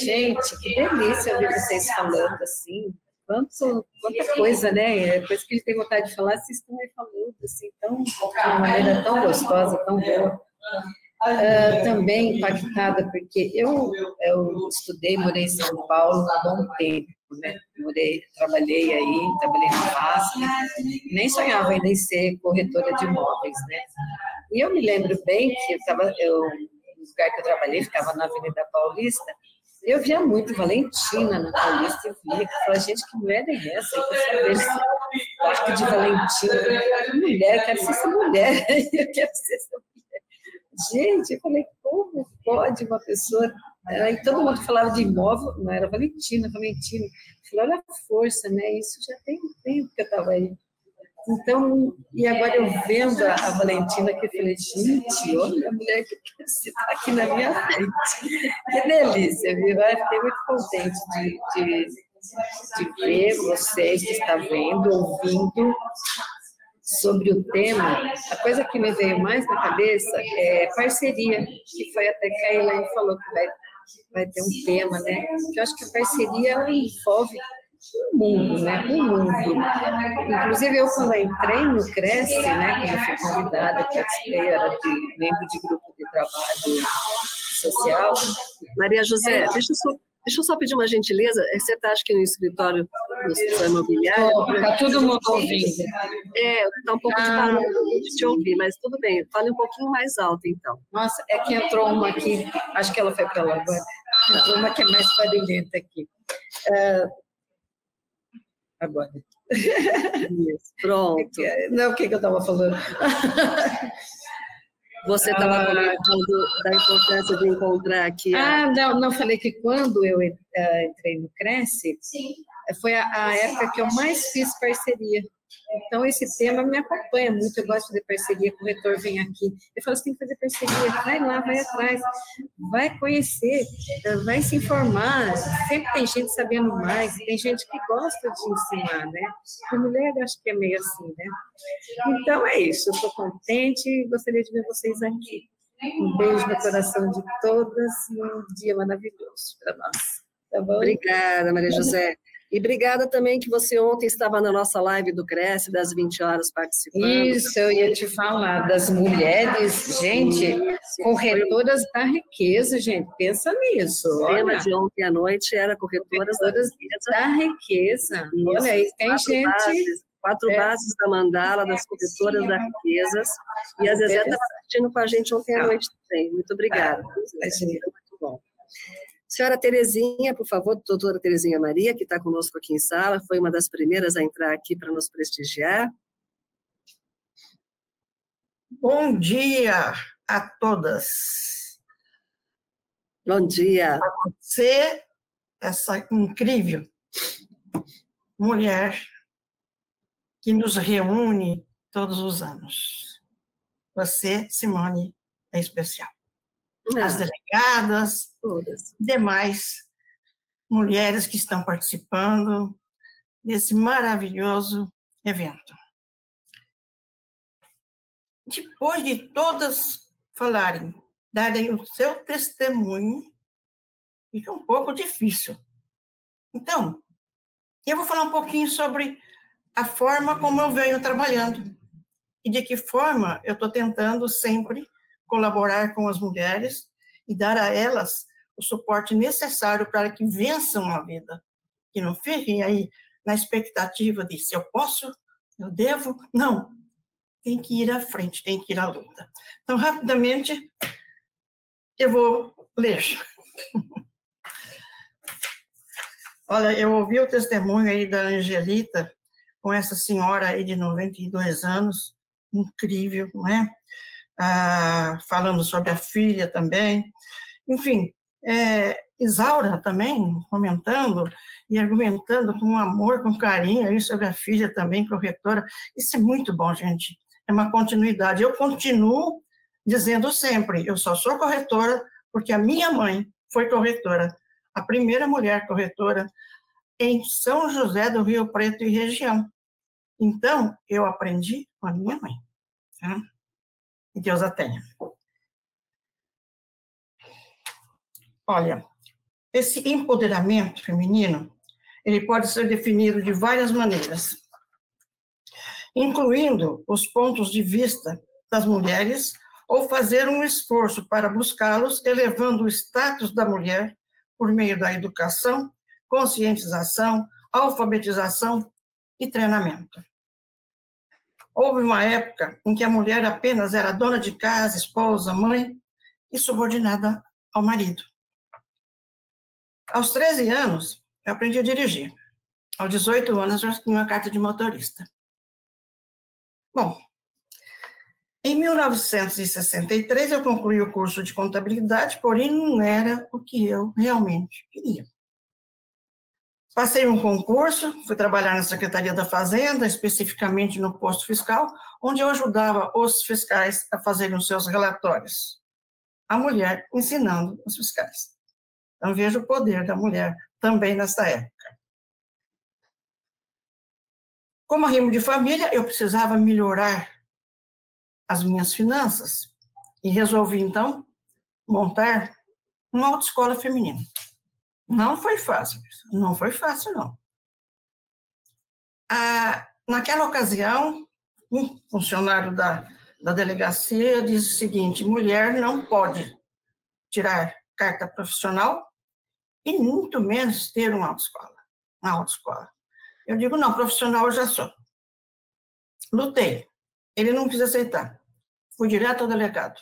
Gente, que delícia ouvir vocês falando assim, quanto, quanta coisa, né? Depois que ele tem vontade de falar, vocês estão aí falando assim, tão, de uma maneira tão gostosa, tão boa. Uh, também impactada, porque eu, eu estudei, morei em São Paulo há um bom tempo, né? Morei, trabalhei aí, trabalhei no FASC, nem sonhava ainda em ser corretora de imóveis, né? E eu me lembro bem que eu estava, eu, no lugar que eu trabalhei, ficava na Avenida Paulista, eu via muito Valentina na Paulista, eu via, falava, gente, que mulher é essa? Eu saber Parque de Valentina, mulher, eu quero ser essa mulher, eu quero ser essa mulher. Gente, eu falei, como pode uma pessoa Aí todo mundo falava de imóvel, não era Valentina, Valentina. Eu falei, olha a força, né? Isso já tem um tempo que eu estava aí. Então, e agora eu vendo a, a Valentina que eu falei, gente, olha a mulher que está aqui na minha frente. Que delícia, viu? Eu fiquei muito contente de, de, de ver vocês que estão vendo, ouvindo sobre o tema, a coisa que me veio mais na cabeça é parceria, que foi até que a Elaine falou que vai vai ter um tema, né? Que eu acho que a parceria ela envolve o mundo, né? O mundo. Inclusive, eu quando entrei no Cresce, né? Quando eu fui convidada, participei, era de membro de grupo de trabalho social. Maria José, deixa eu só Deixa eu só pedir uma gentileza. Você está, acho que no escritório do escritório imobiliário. Está todo mundo ouvindo. É, está um pouco ah. de barulho de te ouvir, mas tudo bem. Fale um pouquinho mais alto, então. Nossa, é que entrou uma aqui, acho que ela foi para lá agora. Entrou uma que é mais barulhenta aqui. Uh, agora. Isso, pronto. Não, o que, que eu estava falando? Você estava ah, comentando da importância de encontrar aqui. A... Ah, não, não, falei que quando eu uh, entrei no Cresce, Sim. Foi a, a, época que eu mais fiz parceria. Então, esse tema me acompanha muito. Eu gosto de parceria, o corretor vem aqui. Eu falo, você tem que fazer parceria. Vai lá, vai atrás, vai conhecer, vai se informar. Sempre tem gente sabendo mais, tem gente que gosta de ensinar, né? A mulher, acho que é meio assim, né? Então, é isso. Eu estou contente e gostaria de ver vocês aqui. Um beijo no coração de todas e um dia maravilhoso para nós. Tá bom? Obrigada, Maria José. E obrigada também que você ontem estava na nossa live do Cresce, das 20 horas participando. Isso, eu ia te falar, das mulheres, gente, Isso, corretoras foi... da riqueza, gente, pensa nisso. O tema de ontem à noite era corretoras, corretoras da, riqueza. da riqueza. Isso, Olha aí, tem quatro gente... Bases, quatro é. bases da mandala, das corretoras da riqueza. E a Zezé estava assistindo com a gente ontem à noite também. Muito obrigada. Ah, muito bom. Senhora Terezinha, por favor, doutora Terezinha Maria, que está conosco aqui em sala, foi uma das primeiras a entrar aqui para nos prestigiar. Bom dia a todas. Bom dia. A você, essa incrível mulher que nos reúne todos os anos. Você, Simone, é especial as delegadas, todas, demais mulheres que estão participando desse maravilhoso evento. Depois de todas falarem, darem o seu testemunho, fica um pouco difícil. Então, eu vou falar um pouquinho sobre a forma como eu venho trabalhando e de que forma eu estou tentando sempre colaborar com as mulheres e dar a elas o suporte necessário para que vençam a vida, que não fiquem aí na expectativa de se eu posso, eu devo, não. Tem que ir à frente, tem que ir à luta. Então, rapidamente, eu vou ler. Olha, eu ouvi o testemunho aí da Angelita, com essa senhora aí de 92 anos, incrível, não é? Ah, falando sobre a filha também. Enfim, é, Isaura também comentando e argumentando com amor, com carinho aí sobre a filha também, corretora. Isso é muito bom, gente. É uma continuidade. Eu continuo dizendo sempre, eu só sou corretora porque a minha mãe foi corretora, a primeira mulher corretora em São José do Rio Preto e região. Então, eu aprendi com a minha mãe. Tá? Deus a tenha. Olha, esse empoderamento feminino, ele pode ser definido de várias maneiras, incluindo os pontos de vista das mulheres ou fazer um esforço para buscá-los, elevando o status da mulher por meio da educação, conscientização, alfabetização e treinamento. Houve uma época em que a mulher apenas era dona de casa, esposa, mãe e subordinada ao marido. Aos 13 anos, eu aprendi a dirigir. Aos 18 anos, eu tinha uma carta de motorista. Bom, em 1963, eu concluí o curso de contabilidade, porém não era o que eu realmente queria. Passei um concurso, fui trabalhar na Secretaria da Fazenda, especificamente no posto fiscal, onde eu ajudava os fiscais a fazerem os seus relatórios. A mulher ensinando os fiscais. Então, vejo o poder da mulher também nessa época. Como rimo de família, eu precisava melhorar as minhas finanças e resolvi, então, montar uma autoescola feminina. Não foi fácil, não foi fácil, não. Ah, naquela ocasião, um funcionário da, da delegacia disse o seguinte: mulher não pode tirar carta profissional e muito menos ter uma autoescola. Uma autoescola. Eu digo, não, profissional eu já sou. Lutei. Ele não quis aceitar. Fui direto ao delegado.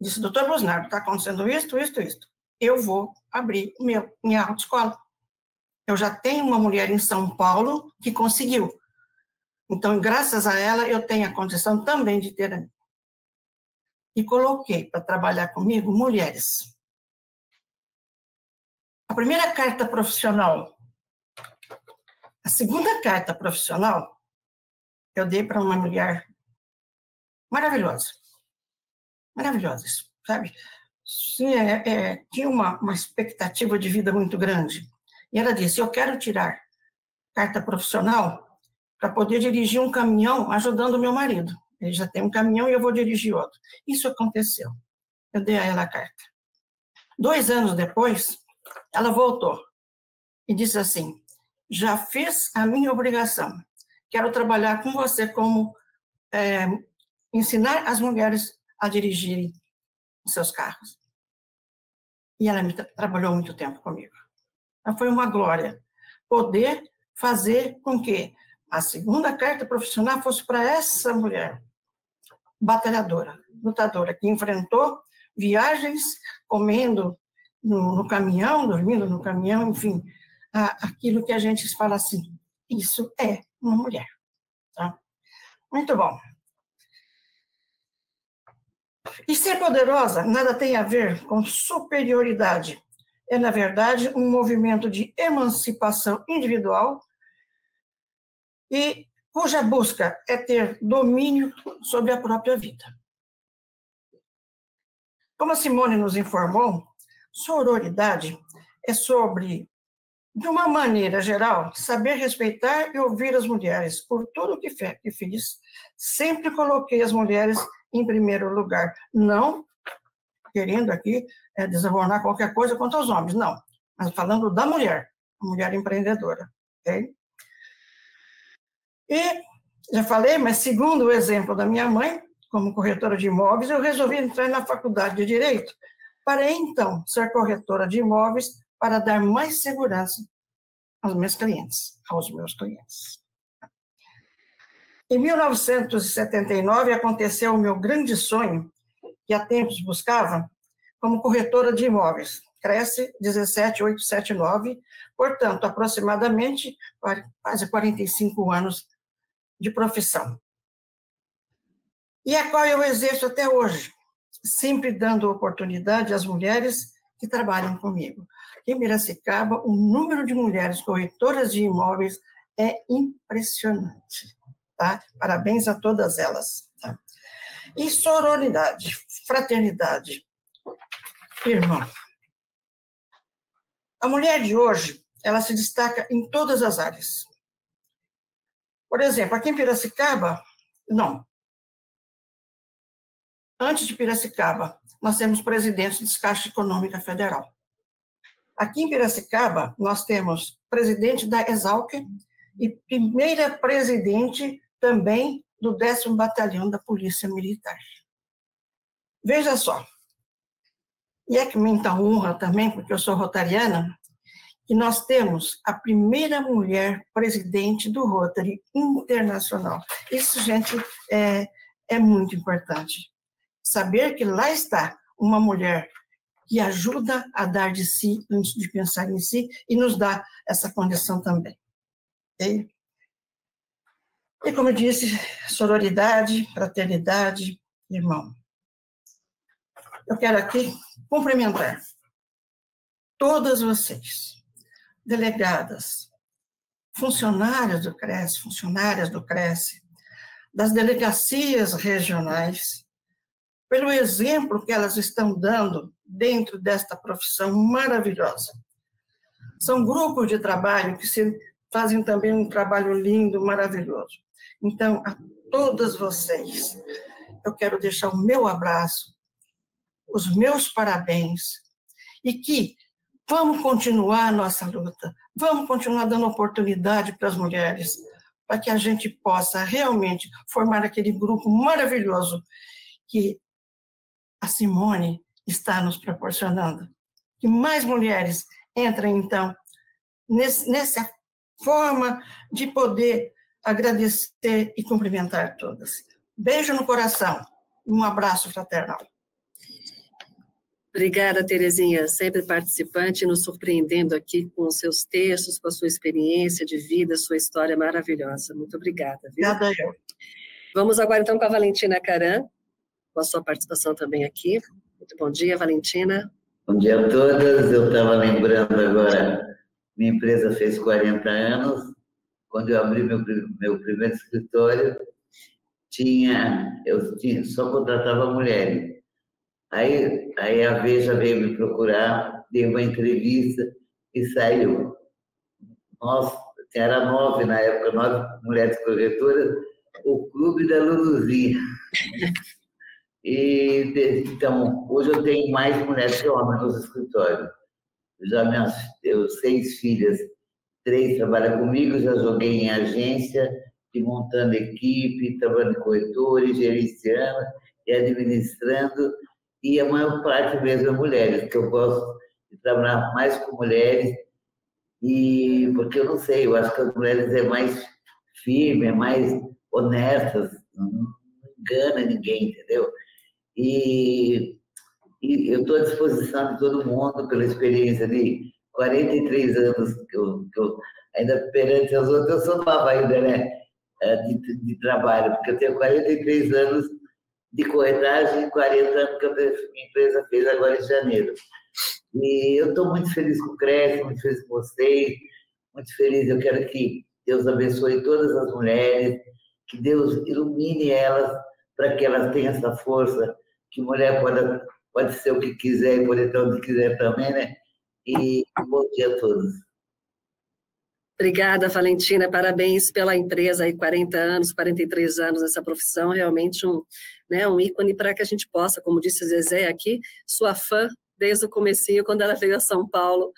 Disse, doutor Bosnardo, está acontecendo isto, isto, isto. Eu vou abrir meu, minha autoescola. Eu já tenho uma mulher em São Paulo que conseguiu. Então, graças a ela, eu tenho a condição também de ter a minha. E coloquei para trabalhar comigo mulheres a primeira carta profissional, a segunda carta profissional, eu dei para uma mulher maravilhosa. Maravilhosa, sabe? Sim, é, é, tinha uma, uma expectativa de vida muito grande. E ela disse: Eu quero tirar carta profissional para poder dirigir um caminhão ajudando meu marido. Ele já tem um caminhão e eu vou dirigir outro. Isso aconteceu. Eu dei a ela a carta. Dois anos depois, ela voltou e disse assim: já fiz a minha obrigação. Quero trabalhar com você como é, ensinar as mulheres a dirigirem os seus carros. E ela me, trabalhou muito tempo comigo. Então, foi uma glória poder fazer com que a segunda carta profissional fosse para essa mulher batalhadora, lutadora, que enfrentou viagens comendo no, no caminhão, dormindo no caminhão, enfim, a, aquilo que a gente fala assim, isso é uma mulher. Tá? Muito bom. E ser poderosa nada tem a ver com superioridade. É, na verdade, um movimento de emancipação individual e cuja busca é ter domínio sobre a própria vida. Como a Simone nos informou, Sororidade é sobre, de uma maneira geral, saber respeitar e ouvir as mulheres por tudo que, fiz. Sempre coloquei as mulheres em primeiro lugar, não querendo aqui é, qualquer coisa contra os homens, não, mas falando da mulher, a mulher empreendedora, ok? E, já falei, mas segundo o exemplo da minha mãe, como corretora de imóveis, eu resolvi entrar na faculdade de Direito para então ser corretora de imóveis para dar mais segurança aos meus clientes, aos meus clientes. Em 1979 aconteceu o meu grande sonho, que há tempos buscava, como corretora de imóveis. Cresce 17879, portanto, aproximadamente quase 45 anos de profissão. e a qual eu exerço até hoje, sempre dando oportunidade às mulheres que trabalham comigo. Em Piracicaba, o número de mulheres corretoras de imóveis é impressionante. Tá? Parabéns a todas elas. Tá? E sororidade, fraternidade. Irmão, a mulher de hoje, ela se destaca em todas as áreas. Por exemplo, aqui em Piracicaba, não. Antes de Piracicaba, nós temos presidentes da Caixa Econômica Federal. Aqui em Piracicaba, nós temos presidente da Exalc e primeira presidente também do 10 Batalhão da Polícia Militar. Veja só, e é que muita honra também, porque eu sou rotariana, que nós temos a primeira mulher presidente do Rotary Internacional. Isso, gente, é, é muito importante. Saber que lá está uma mulher que ajuda a dar de si antes de pensar em si e nos dá essa condição também. Okay? E como eu disse, sororidade, fraternidade, irmão. Eu quero aqui cumprimentar todas vocês, delegadas, funcionários do CRES, funcionárias do CRES, das delegacias regionais, pelo exemplo que elas estão dando dentro desta profissão maravilhosa. São grupos de trabalho que se fazem também um trabalho lindo, maravilhoso. Então, a todas vocês, eu quero deixar o meu abraço, os meus parabéns, e que vamos continuar a nossa luta, vamos continuar dando oportunidade para as mulheres, para que a gente possa realmente formar aquele grupo maravilhoso que a Simone está nos proporcionando. Que mais mulheres entrem, então, nesse, nessa forma de poder agradecer e cumprimentar todas. Beijo no coração, um abraço fraternal. Obrigada, Terezinha, sempre participante, nos surpreendendo aqui com os seus textos, com a sua experiência de vida, sua história maravilhosa. Muito obrigada. Viu? Obrigada eu. Vamos agora, então, com a Valentina Caran, com a sua participação também aqui. Muito bom dia, Valentina. Bom dia a todas. Eu estava lembrando agora, minha empresa fez 40 anos. Quando eu abri meu, meu primeiro escritório, tinha, eu tinha, só contratava mulheres. Aí, aí a Veja veio me procurar, dei uma entrevista e saiu. Nós, era nove na época, nove mulheres corretoras, o Clube da Luluzinha. E, então, hoje eu tenho mais mulheres que homens nos escritórios. Já minhas eu, seis filhas, três trabalham comigo, já joguei em agência, montando equipe, trabalhando em corretores, gerenciando e administrando e a maior parte mesmo é mulheres, que eu gosto de trabalhar mais com mulheres, e porque eu não sei, eu acho que as mulheres é mais firme, é mais honestas, não engana ninguém, entendeu? E, e eu estou à disposição de todo mundo pela experiência de 43 anos que eu, que eu ainda perante as outras, eu sou nova ainda, né? É, de, de trabalho, porque eu tenho 43 anos de corretagem, 40 anos que a minha empresa fez agora em janeiro. E eu estou muito feliz com o Cresce, muito feliz com vocês, muito feliz. Eu quero que Deus abençoe todas as mulheres, que Deus ilumine elas para que elas tenham essa força, que mulher pode, pode ser o que quiser e pode estar onde quiser também, né? E bom dia a todos. Obrigada, Valentina. Parabéns pela empresa aí, 40 anos, 43 anos nessa profissão, realmente um, né, um ícone para que a gente possa, como disse Zezé aqui, sua fã desde o comecinho, quando ela veio a São Paulo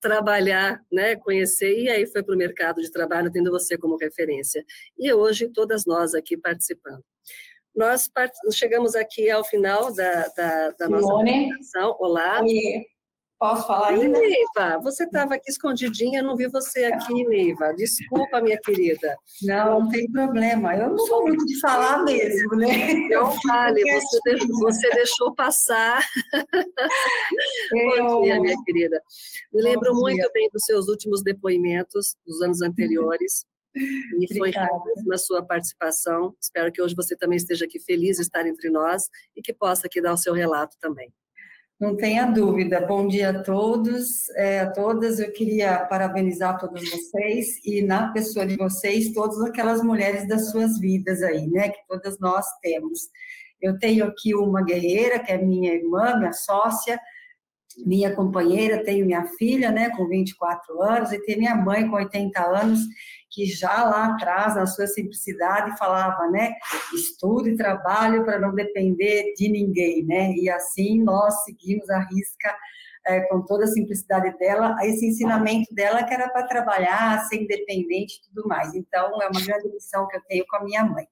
trabalhar, né, conhecer, e aí foi para o mercado de trabalho, tendo você como referência. E hoje, todas nós aqui participando. Nós part... chegamos aqui ao final da, da, da nossa apresentação. Olá. Oi. Posso falar ainda? Neiva, você estava aqui escondidinha, não vi você aqui, Neiva. Desculpa, minha querida. Não, não tem problema. Eu não sou muito de falar mesmo, né? Não fale, você, deixou, você deixou passar. Eu... Bom dia, minha querida. Me lembro muito bem dos seus últimos depoimentos dos anos anteriores. E foi na sua participação. Espero que hoje você também esteja aqui feliz de estar entre nós e que possa aqui dar o seu relato também. Não tenha dúvida. Bom dia a todos, é, a todas. Eu queria parabenizar todos vocês e, na pessoa de vocês, todas aquelas mulheres das suas vidas aí, né? Que todas nós temos. Eu tenho aqui uma guerreira, que é minha irmã, minha sócia, minha companheira, tenho minha filha, né, com 24 anos, e tenho minha mãe com 80 anos, que já lá atrás, na sua simplicidade, falava, né, estudo e trabalho para não depender de ninguém, né, e assim nós seguimos a risca é, com toda a simplicidade dela, esse ensinamento dela que era para trabalhar, ser independente e tudo mais. Então, é uma grande lição que eu tenho com a minha mãe.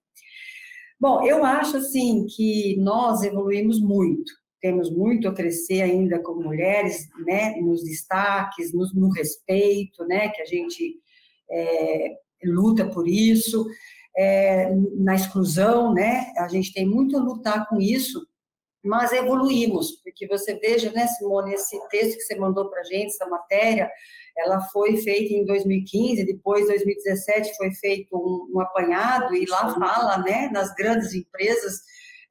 Bom, eu acho, assim, que nós evoluímos muito, temos muito a crescer ainda como mulheres, né, nos destaques, no, no respeito, né, que a gente é, luta por isso, é, na exclusão, né, a gente tem muito a lutar com isso, mas evoluímos, porque você veja, né, Simone, esse texto que você mandou para a gente, essa matéria, ela foi feita em 2015, depois, 2017, foi feito um, um apanhado, e lá fala, né, nas grandes empresas,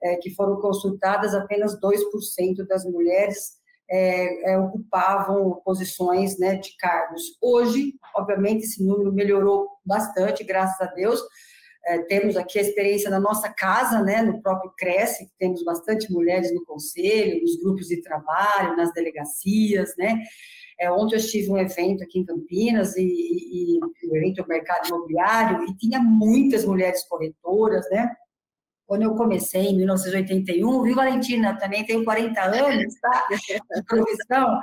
é, que foram consultadas, apenas 2% das mulheres é, é, ocupavam posições né, de cargos. Hoje, obviamente, esse número melhorou bastante, graças a Deus. É, temos aqui a experiência da nossa casa, né, no próprio Cresce, temos bastante mulheres no conselho, nos grupos de trabalho, nas delegacias, né. É, ontem eu estive um evento aqui em Campinas, e, e, e evento do mercado imobiliário, e tinha muitas mulheres corretoras, né, quando eu comecei, em 1981, viu, Valentina? Também tenho 40 anos, tá? De profissão.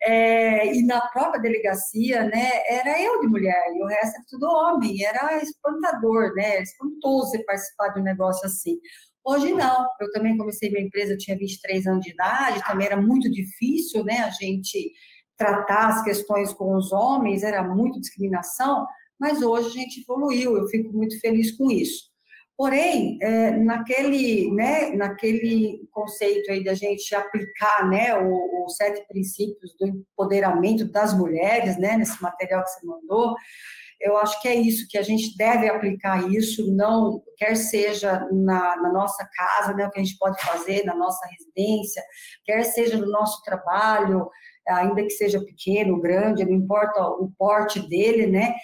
É, e na própria delegacia, né, era eu de mulher, e o resto era tudo homem. Era espantador, né? Espantoso você participar de um negócio assim. Hoje não. Eu também comecei minha empresa, eu tinha 23 anos de idade, também era muito difícil, né, a gente tratar as questões com os homens, era muito discriminação, mas hoje a gente evoluiu, eu fico muito feliz com isso. Porém, é, naquele, né, naquele conceito aí da gente aplicar, né, os sete princípios do empoderamento das mulheres, né, nesse material que você mandou, eu acho que é isso, que a gente deve aplicar isso, não, quer seja na, na nossa casa, né, o que a gente pode fazer na nossa residência, quer seja no nosso trabalho, ainda que seja pequeno, grande, não importa o porte dele, né,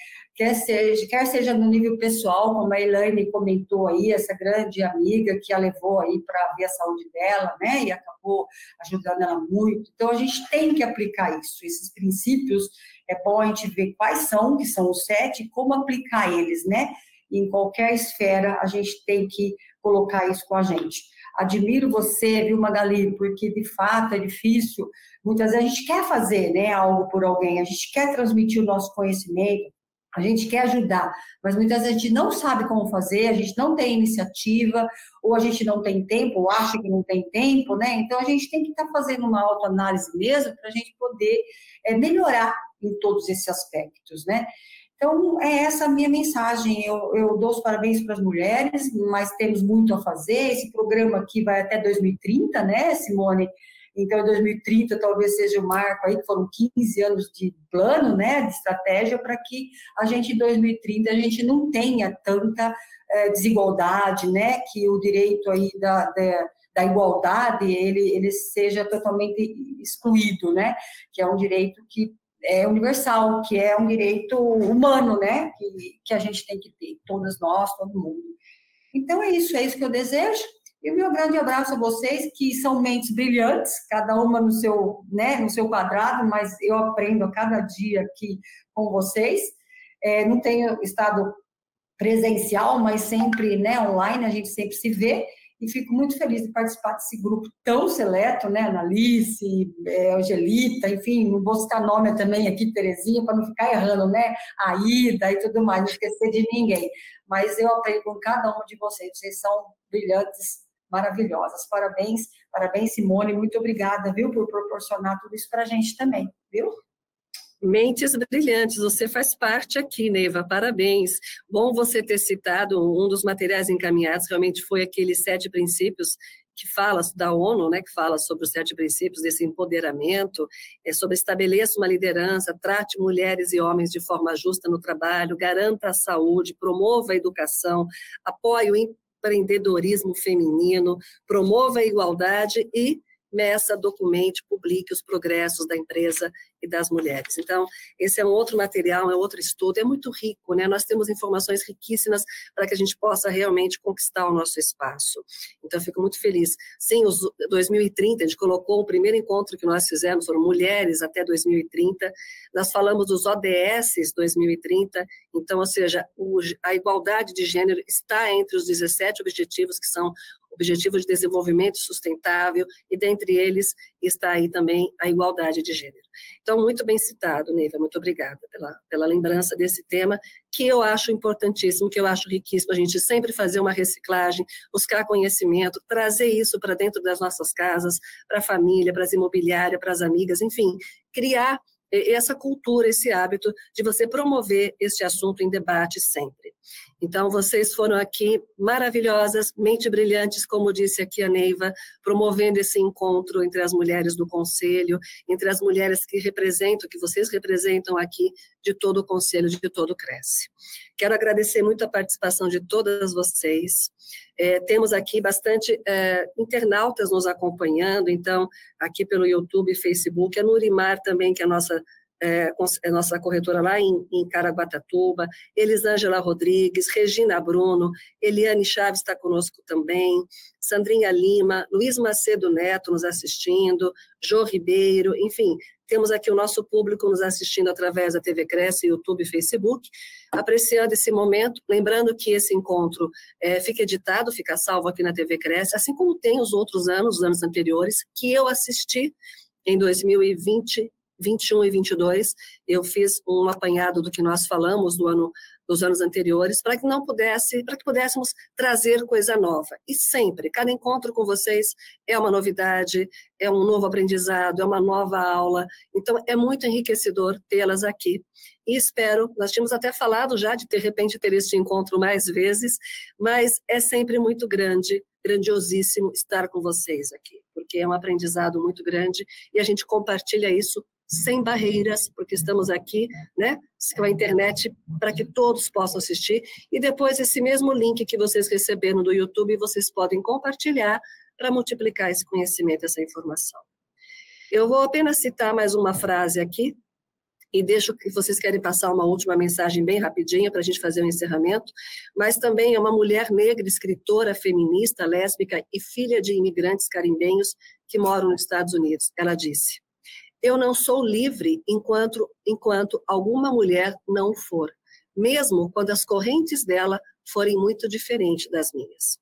quer seja, quer seja no nível pessoal, como a Elaine comentou aí, essa grande amiga que a levou aí para ver a saúde dela, né, e acabou ajudando ela muito. Então, a gente tem que aplicar isso, esses princípios, é bom a gente ver quais são, que são os sete, e como aplicar eles, né, em qualquer esfera, a gente tem que colocar isso com a gente. Admiro você, viu, Magali, porque de fato é difícil. Muitas vezes a gente quer fazer né, algo por alguém, a gente quer transmitir o nosso conhecimento, a gente quer ajudar, mas muitas vezes a gente não sabe como fazer, a gente não tem iniciativa, ou a gente não tem tempo, ou acha que não tem tempo, né? Então a gente tem que estar tá fazendo uma autoanálise mesmo para a gente poder é, melhorar em todos esses aspectos, né? Então, é essa a minha mensagem. Eu, eu dou os parabéns para as mulheres, mas temos muito a fazer. Esse programa aqui vai até 2030, né, Simone? Então, em 2030 talvez seja o marco aí, que foram 15 anos de plano, né, de estratégia, para que a gente, em 2030, a gente não tenha tanta é, desigualdade, né, que o direito aí da, da, da igualdade, ele, ele seja totalmente excluído, né, que é um direito que é universal, que é um direito humano, né, que, que a gente tem que ter, todas nós, todo mundo. Então, é isso, é isso que eu desejo. E o meu grande abraço a vocês, que são mentes brilhantes, cada uma no seu, né, no seu quadrado, mas eu aprendo a cada dia aqui com vocês. É, não tenho estado presencial, mas sempre né, online, a gente sempre se vê e fico muito feliz de participar desse grupo tão seleto, né, Analice, é, Angelita, enfim, não vou citar nome também aqui, Terezinha, para não ficar errando, né, Aida e tudo mais, não esquecer de ninguém, mas eu aprendo com cada um de vocês, vocês são brilhantes, maravilhosas, parabéns, parabéns Simone, muito obrigada, viu, por proporcionar tudo isso para a gente também, viu? Mentes brilhantes, você faz parte aqui, Neiva, parabéns. Bom você ter citado um dos materiais encaminhados, realmente foi aqueles sete princípios que fala da ONU, né, que fala sobre os sete princípios desse empoderamento, é sobre estabeleça uma liderança, trate mulheres e homens de forma justa no trabalho, garanta a saúde, promova a educação, apoie o empreendedorismo feminino, promova a igualdade e meça, documente, publique os progressos da empresa e das mulheres. Então, esse é um outro material, é outro estudo, é muito rico, né? Nós temos informações riquíssimas para que a gente possa realmente conquistar o nosso espaço. Então, eu fico muito feliz. Sim, os 2030, a gente colocou o primeiro encontro que nós fizemos, foram mulheres até 2030, nós falamos dos ODS 2030, então, ou seja, a igualdade de gênero está entre os 17 objetivos que são Objetivo de Desenvolvimento Sustentável, e dentre eles está aí também a igualdade de gênero. Então, muito bem citado, Neiva, muito obrigada pela, pela lembrança desse tema, que eu acho importantíssimo, que eu acho riquíssimo, a gente sempre fazer uma reciclagem, buscar conhecimento, trazer isso para dentro das nossas casas, para a família, para as imobiliárias, para as amigas, enfim, criar essa cultura, esse hábito de você promover este assunto em debate sempre. Então, vocês foram aqui maravilhosas, mente brilhantes, como disse aqui a Neiva, promovendo esse encontro entre as mulheres do Conselho, entre as mulheres que representam, que vocês representam aqui, de todo o Conselho, de todo o Cresce. Quero agradecer muito a participação de todas vocês. É, temos aqui bastante é, internautas nos acompanhando, então, aqui pelo YouTube e Facebook, a Nurimar também, que é a nossa é, nossa corretora lá em, em Caraguatatuba, Elisângela Rodrigues, Regina Bruno, Eliane Chaves está conosco também, Sandrinha Lima, Luiz Macedo Neto nos assistindo, Jô Ribeiro, enfim, temos aqui o nosso público nos assistindo através da TV Cresce, YouTube e Facebook, apreciando esse momento, lembrando que esse encontro é, fica editado, fica salvo aqui na TV Cresce, assim como tem os outros anos, os anos anteriores, que eu assisti em 2020 21 e 22, eu fiz um apanhado do que nós falamos do ano dos anos anteriores, para que não pudesse, para que pudéssemos trazer coisa nova. E sempre, cada encontro com vocês é uma novidade, é um novo aprendizado, é uma nova aula. Então é muito enriquecedor tê-las aqui. E espero, nós tínhamos até falado já de de repente ter este encontro mais vezes, mas é sempre muito grande, grandiosíssimo estar com vocês aqui, porque é um aprendizado muito grande e a gente compartilha isso sem barreiras, porque estamos aqui, né, com a internet para que todos possam assistir. E depois esse mesmo link que vocês receberam do YouTube, vocês podem compartilhar para multiplicar esse conhecimento, essa informação. Eu vou apenas citar mais uma frase aqui e deixo que vocês querem passar uma última mensagem bem rapidinha para a gente fazer o um encerramento, mas também é uma mulher negra, escritora, feminista, lésbica e filha de imigrantes carimbenhos que moram nos Estados Unidos. Ela disse: eu não sou livre enquanto, enquanto alguma mulher não for, mesmo quando as correntes dela forem muito diferentes das minhas.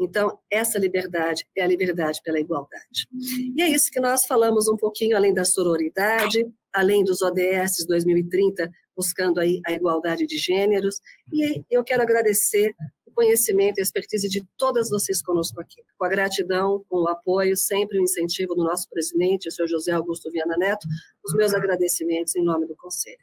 Então, essa liberdade é a liberdade pela igualdade. E é isso que nós falamos um pouquinho, além da sororidade, além dos ODS 2030, buscando aí a igualdade de gêneros. E eu quero agradecer conhecimento e expertise de todas vocês conosco aqui. Com a gratidão, com o apoio, sempre o incentivo do nosso presidente, o senhor José Augusto Viana Neto, os meus agradecimentos em nome do Conselho.